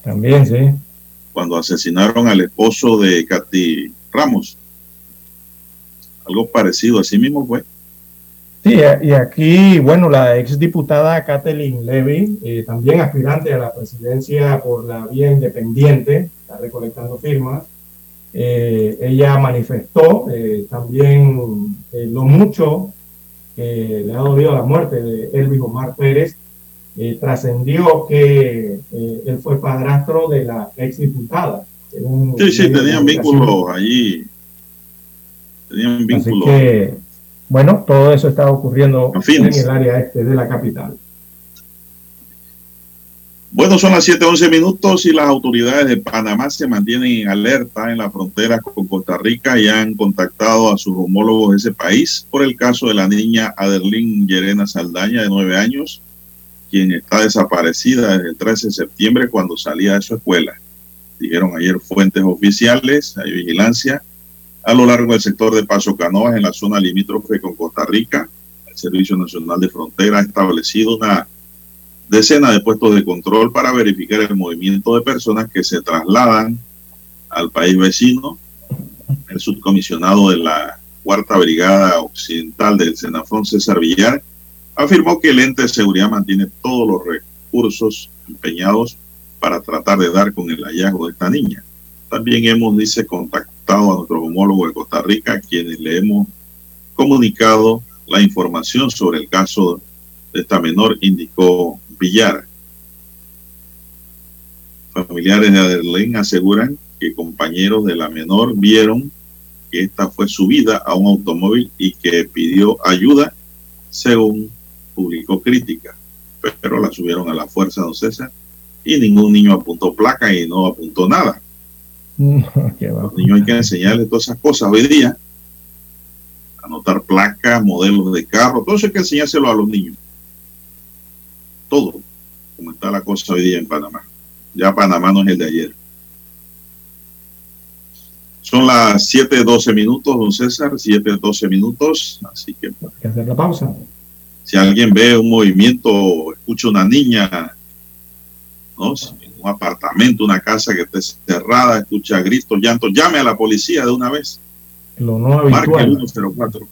También, sí. Cuando asesinaron al esposo de Katy Ramos. Algo parecido, así mismo fue. Sí, y aquí, bueno, la exdiputada Kathleen Levy, eh, también aspirante a la presidencia por la vía independiente, está recolectando firmas, eh, ella manifestó eh, también lo mucho que le ha dolido la muerte de Elvis Omar Pérez, eh, trascendió que eh, él fue padrastro de la ex diputada. Sí, sí, tenían vínculos allí. Tenían vínculos. Así que, bueno, todo eso está ocurriendo en el área este de la capital. Bueno, son las 7:11 minutos y las autoridades de Panamá se mantienen en alerta en la frontera con Costa Rica y han contactado a sus homólogos de ese país por el caso de la niña Aderlín Llerena Saldaña, de nueve años, quien está desaparecida desde el 13 de septiembre cuando salía de su escuela. Dijeron ayer fuentes oficiales, hay vigilancia a lo largo del sector de Paso Canoas en la zona limítrofe con Costa Rica. El Servicio Nacional de Frontera ha establecido una decena de puestos de control para verificar el movimiento de personas que se trasladan al país vecino. El subcomisionado de la Cuarta Brigada Occidental del Senafón, César Villar, afirmó que el ente de seguridad mantiene todos los recursos empeñados para tratar de dar con el hallazgo de esta niña. También hemos, dice, contactado a nuestro homólogo de Costa Rica, quienes le hemos comunicado la información sobre el caso de esta menor, indicó Villar. Familiares de Adelén aseguran que compañeros de la menor vieron que esta fue subida a un automóvil y que pidió ayuda, según publicó crítica. Pero la subieron a la fuerza, don César, y ningún niño apuntó placa y no apuntó nada. Los niños hay que enseñarles todas esas cosas hoy día. Anotar placas, modelos de carro, todo eso hay que enseñárselo a los niños todo como está la cosa hoy día en Panamá. Ya Panamá no es el de ayer. Son las 7:12 minutos, don César, 7:12 minutos, así que... Hay que hacer la pausa. Si alguien ve un movimiento, escucha una niña, ¿no? En un apartamento, una casa que esté cerrada, escucha gritos, llantos, llame a la policía de una vez. Lo no habitual. Marque 104.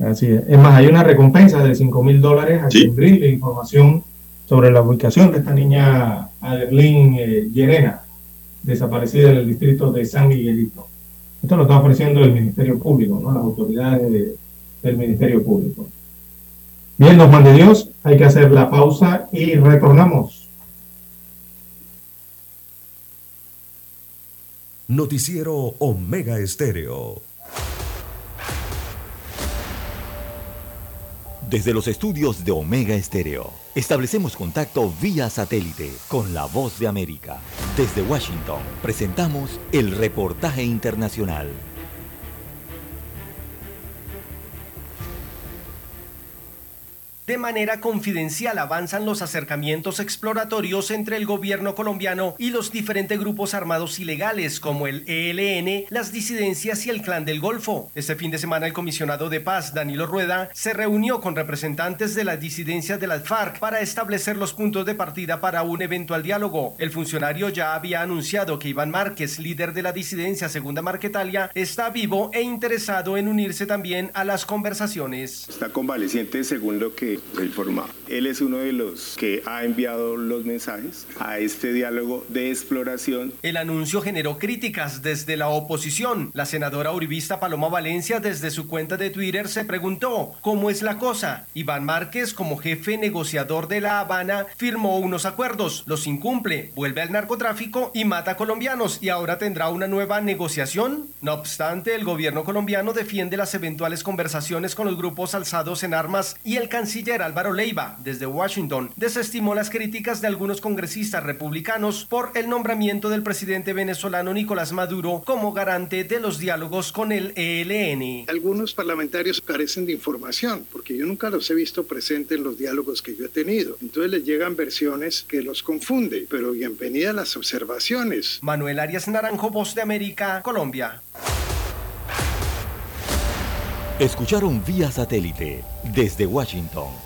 Así es. Es más, hay una recompensa de 5 mil dólares a quien brinde información sobre la ubicación de esta niña Adelín eh, Llerena, desaparecida en el distrito de San Miguelito. Esto lo está ofreciendo el Ministerio Público, ¿no? las autoridades del Ministerio Público. Bien, don Juan de Dios, hay que hacer la pausa y retornamos. Noticiero Omega Estéreo. Desde los estudios de Omega Estéreo, establecemos contacto vía satélite con la voz de América. Desde Washington, presentamos el reportaje internacional. De manera confidencial avanzan los acercamientos exploratorios entre el gobierno colombiano y los diferentes grupos armados ilegales como el ELN, las disidencias y el Clan del Golfo. Este fin de semana el comisionado de paz, Danilo Rueda, se reunió con representantes de las disidencias de las FARC para establecer los puntos de partida para un eventual diálogo. El funcionario ya había anunciado que Iván Márquez, líder de la disidencia Segunda Marquetalia, está vivo e interesado en unirse también a las conversaciones. Está convaleciente según lo que informado. Él es uno de los que ha enviado los mensajes a este diálogo de exploración. El anuncio generó críticas desde la oposición. La senadora uribista Paloma Valencia desde su cuenta de Twitter se preguntó cómo es la cosa. Iván Márquez como jefe negociador de La Habana firmó unos acuerdos, los incumple, vuelve al narcotráfico y mata colombianos y ahora tendrá una nueva negociación. No obstante, el gobierno colombiano defiende las eventuales conversaciones con los grupos alzados en armas y el canciller Álvaro Leiva, desde Washington, desestimó las críticas de algunos congresistas republicanos por el nombramiento del presidente venezolano Nicolás Maduro como garante de los diálogos con el ELN. Algunos parlamentarios carecen de información, porque yo nunca los he visto presentes en los diálogos que yo he tenido. Entonces les llegan versiones que los confunden, pero bienvenida las observaciones. Manuel Arias Naranjo, Voz de América, Colombia. Escucharon vía satélite desde Washington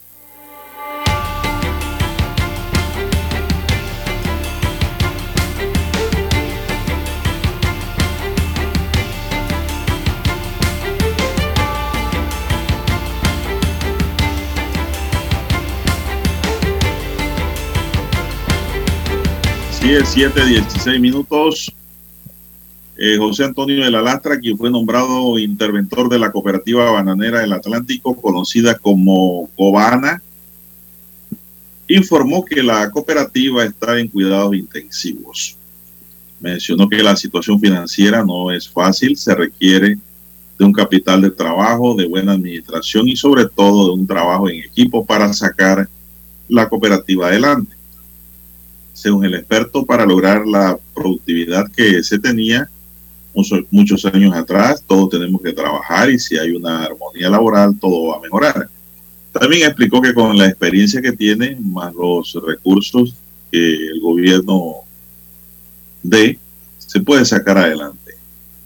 Sí, es 7, 16 minutos. Eh, José Antonio de la Lastra, quien fue nombrado interventor de la cooperativa bananera del Atlántico, conocida como Cobana, informó que la cooperativa está en cuidados intensivos. Mencionó que la situación financiera no es fácil, se requiere de un capital de trabajo, de buena administración y sobre todo de un trabajo en equipo para sacar la cooperativa adelante según el experto, para lograr la productividad que se tenía muchos, muchos años atrás. Todos tenemos que trabajar y si hay una armonía laboral, todo va a mejorar. También explicó que con la experiencia que tiene, más los recursos que el gobierno dé, se puede sacar adelante.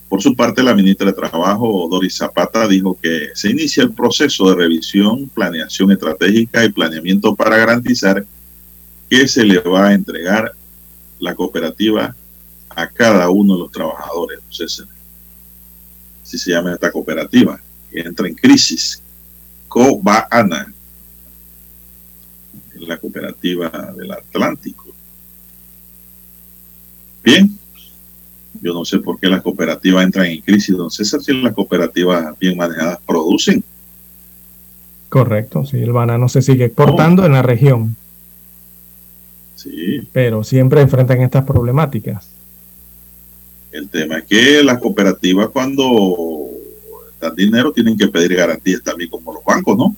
Por su parte, la ministra de Trabajo, Doris Zapata, dijo que se inicia el proceso de revisión, planeación estratégica y planeamiento para garantizar que se le va a entregar la cooperativa a cada uno de los trabajadores. Entonces, así se llama esta cooperativa, que entra en crisis. Cobana, la cooperativa del Atlántico. Bien, yo no sé por qué las cooperativas entran en crisis, don César, si las cooperativas bien manejadas producen. Correcto, sí, el banano se sigue exportando en la región. Sí. Pero siempre enfrentan estas problemáticas. El tema es que las cooperativas cuando dan dinero tienen que pedir garantías también como los bancos, ¿no?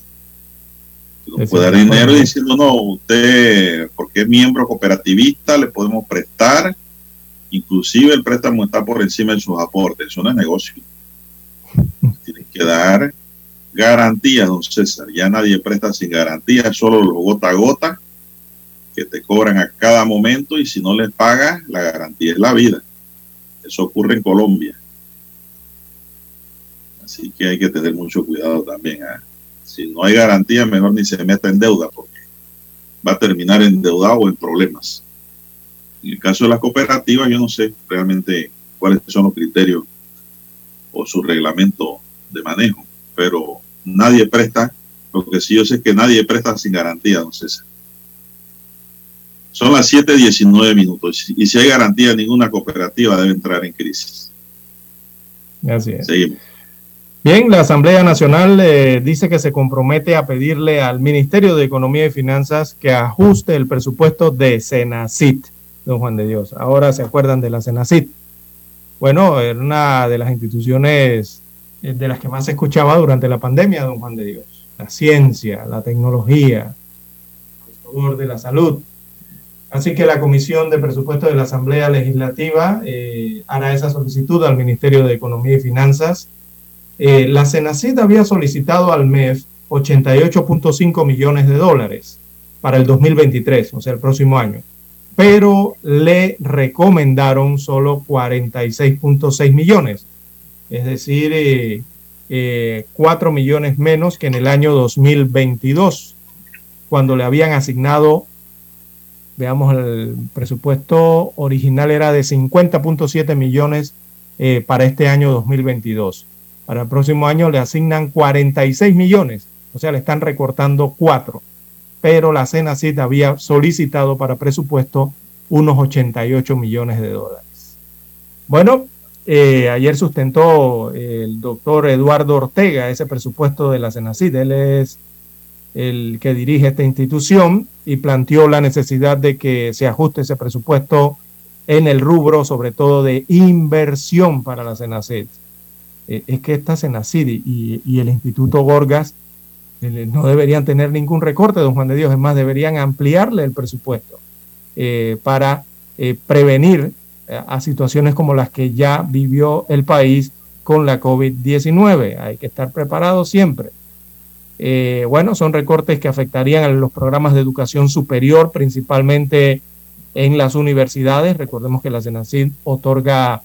No puede dar dinero y diciendo, no, usted, porque es miembro cooperativista, le podemos prestar, inclusive el préstamo está por encima de sus aportes, eso no es negocio. Tienen que dar garantías, don César, ya nadie presta sin garantía, solo los gota a gota que te cobran a cada momento y si no les pagas, la garantía es la vida. Eso ocurre en Colombia. Así que hay que tener mucho cuidado también. ¿ah? Si no hay garantía, mejor ni se meta en deuda porque va a terminar endeudado o en problemas. En el caso de las cooperativas, yo no sé realmente cuáles son los criterios o su reglamento de manejo, pero nadie presta, lo que sí yo sé es que nadie presta sin garantía, don César. Son las 7.19 minutos y si hay garantía, ninguna cooperativa debe entrar en crisis. Así es. Seguimos. Bien, la Asamblea Nacional eh, dice que se compromete a pedirle al Ministerio de Economía y Finanzas que ajuste el presupuesto de Senacit, don Juan de Dios. Ahora se acuerdan de la Senacit. Bueno, era una de las instituciones eh, de las que más se escuchaba durante la pandemia, don Juan de Dios. La ciencia, la tecnología, el favor de la salud. Así que la Comisión de Presupuesto de la Asamblea Legislativa eh, hará esa solicitud al Ministerio de Economía y Finanzas. Eh, la Senacid había solicitado al MEF 88.5 millones de dólares para el 2023, o sea, el próximo año, pero le recomendaron solo 46.6 millones, es decir, eh, eh, 4 millones menos que en el año 2022, cuando le habían asignado veamos, el presupuesto original era de 50.7 millones eh, para este año 2022. Para el próximo año le asignan 46 millones, o sea, le están recortando 4. Pero la CENACIT había solicitado para presupuesto unos 88 millones de dólares. Bueno, eh, ayer sustentó el doctor Eduardo Ortega ese presupuesto de la CENACIT. Él es el que dirige esta institución y planteó la necesidad de que se ajuste ese presupuesto en el rubro, sobre todo de inversión para la CENACID. Eh, es que esta CENACID y, el Instituto Gorgas eh, no deberían tener ningún recorte, don Juan de Dios, es más, deberían ampliarle el presupuesto eh, para prevenir a situaciones como las que ya vivió el país con la COVID-19. Hay que estar preparado siempre. Eh, bueno, son recortes que afectarían a los programas de educación superior, principalmente en las universidades. Recordemos que la Senacid otorga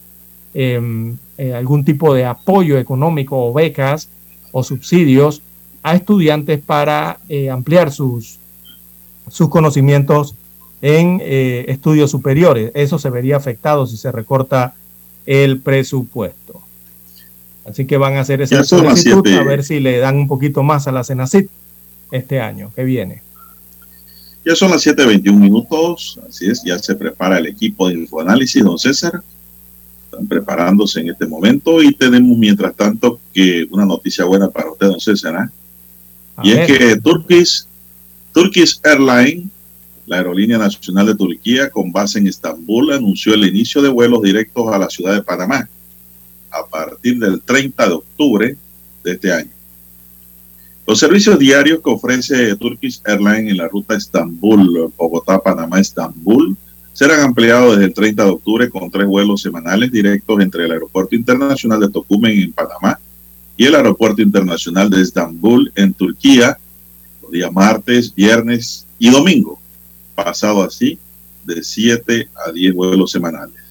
em, algún tipo de apoyo económico o becas o subsidios a estudiantes para ampliar sus, sus conocimientos en eh, estudios superiores. Eso se vería afectado si se recorta el presupuesto. Así que van a hacer esa solicitud a ver si le dan un poquito más a la Senacit este año que viene. Ya son las 7.21 minutos, así es, ya se prepara el equipo de infoanálisis, don César. Están preparándose en este momento y tenemos mientras tanto que una noticia buena para usted, don César. ¿ah? Y es que Turkish, Turkish Airlines la aerolínea nacional de Turquía, con base en Estambul, anunció el inicio de vuelos directos a la ciudad de Panamá a partir del 30 de octubre de este año. Los servicios diarios que ofrece Turkish Airlines en la ruta Estambul, Bogotá, Panamá, Estambul, serán ampliados desde el 30 de octubre con tres vuelos semanales directos entre el Aeropuerto Internacional de Tocumen en Panamá y el Aeropuerto Internacional de Estambul en Turquía, los días martes, viernes y domingo pasado así de 7 a 10 vuelos semanales.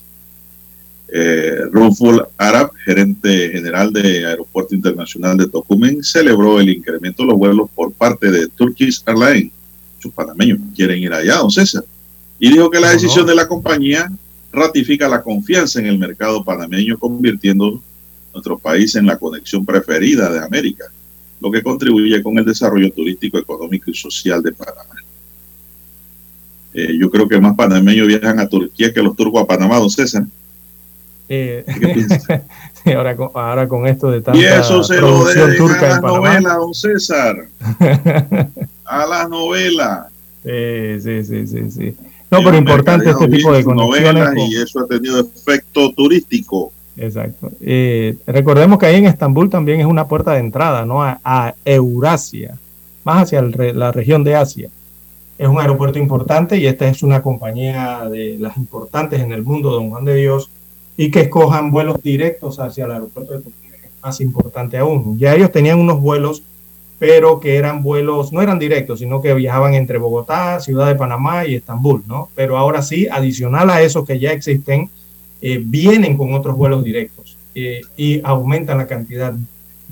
Eh, Ruful Arab, gerente general de Aeropuerto Internacional de Tocumen, celebró el incremento de los vuelos por parte de Turkish Airlines. Muchos panameños quieren ir allá, don César. Y dijo que la decisión de la compañía ratifica la confianza en el mercado panameño, convirtiendo nuestro país en la conexión preferida de América, lo que contribuye con el desarrollo turístico, económico y social de Panamá. Eh, yo creo que más panameños viajan a Turquía que los turcos a Panamá, don César. Eh, ahora, con, ahora con esto de tanta y eso se lo turca a la novela, don César. a la novela. sí, sí, sí, sí. No, pero importante este tipo de conexiones. Y eso ha tenido efecto turístico. Exacto. Eh, recordemos que ahí en Estambul también es una puerta de entrada, ¿no? A, Eurasia, más hacia la región de Asia es un aeropuerto importante y esta es una compañía de las importantes en el mundo, Don Juan de Dios, y que escojan vuelos directos hacia el aeropuerto de Turquía, más importante aún. Ya ellos tenían unos vuelos, pero que eran vuelos, no eran directos, sino que viajaban entre Bogotá, Ciudad de Panamá y Estambul, ¿no? Pero ahora sí, adicional a esos que ya existen, eh, vienen con otros vuelos directos eh, y aumentan la cantidad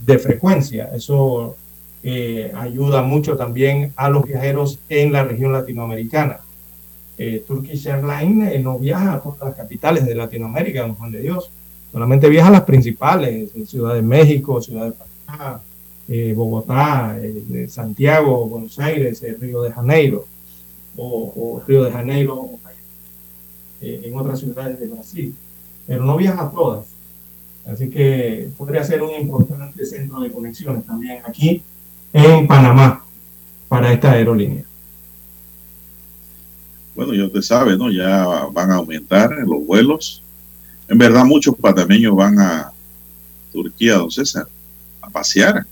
de frecuencia. Eso eh, ayuda mucho también a los viajeros en la región latinoamericana. Eh, Turkish Airlines eh, no viaja a todas las capitales de Latinoamérica, don de Dios, solamente viaja a las principales, Ciudad de México, Ciudad de Panamá, Bogotá, Santiago, Buenos Aires, Río de Janeiro, o, Río de Janeiro en otras ciudades de Brasil, pero no viaja a todas. Así que podría ser un importante centro de conexiones también aquí en Panamá para esta aerolínea. Bueno, ya usted sabe, ¿no? Ya van a aumentar los vuelos. En verdad, muchos panameños van a Turquía, don César, a pasear,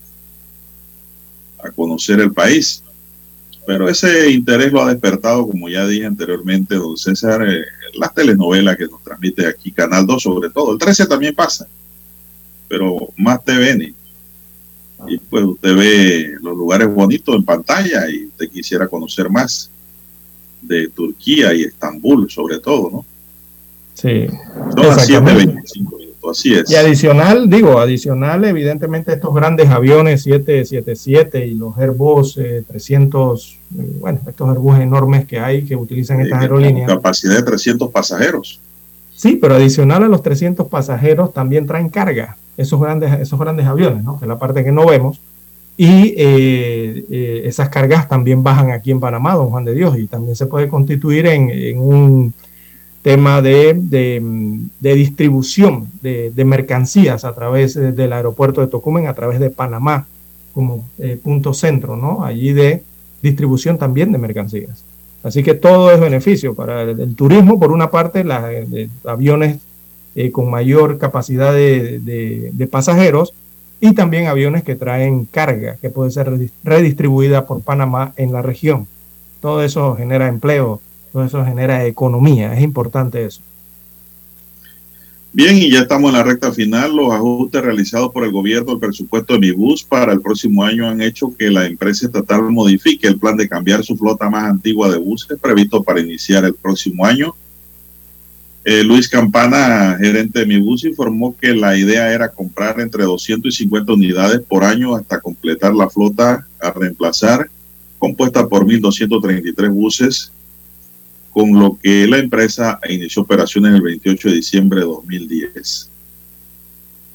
a conocer el país. Pero ese interés lo ha despertado, como ya dije anteriormente, don César, eh, las telenovelas que nos transmite aquí Canal 2 sobre todo. El 13 también pasa, pero más TVN y pues usted ve los lugares bonitos en pantalla y usted quisiera conocer más de Turquía y Estambul sobre todo, ¿no? Sí. así es. Y adicional, digo, adicional, evidentemente estos grandes aviones 777 y los Airbus 300, eh, eh, bueno, estos Airbus enormes que hay que utilizan estas aerolíneas. Capacidad de 300 pasajeros. Sí, pero adicional a los 300 pasajeros también traen carga esos grandes, esos grandes aviones, ¿no? que es la parte que no vemos. Y eh, eh, esas cargas también bajan aquí en Panamá, don Juan de Dios, y también se puede constituir en, un tema de, de, distribución de, mercancías a través del aeropuerto de Tocumen, a través de Panamá, como eh, punto centro, ¿no? Allí de distribución también de mercancías. Así que todo es beneficio para el, turismo, por una parte, los aviones eh, con mayor capacidad de, pasajeros y también aviones que traen carga que puede ser redistribuida por Panamá en la región. Todo eso genera empleo Todo eso genera economía, es importante eso. Bien, y ya estamos en la recta final. Los ajustes realizados por el gobierno del presupuesto de Mibus para el próximo año han hecho que la empresa estatal modifique el plan de cambiar su flota más antigua de buses previsto para iniciar el próximo año. Eh, Luis Campana, gerente de Mibus, informó que la idea era comprar entre 250 unidades por año hasta completar la flota a reemplazar, compuesta por 1.233 buses con lo que la empresa inició operaciones el 28 de diciembre de 2010.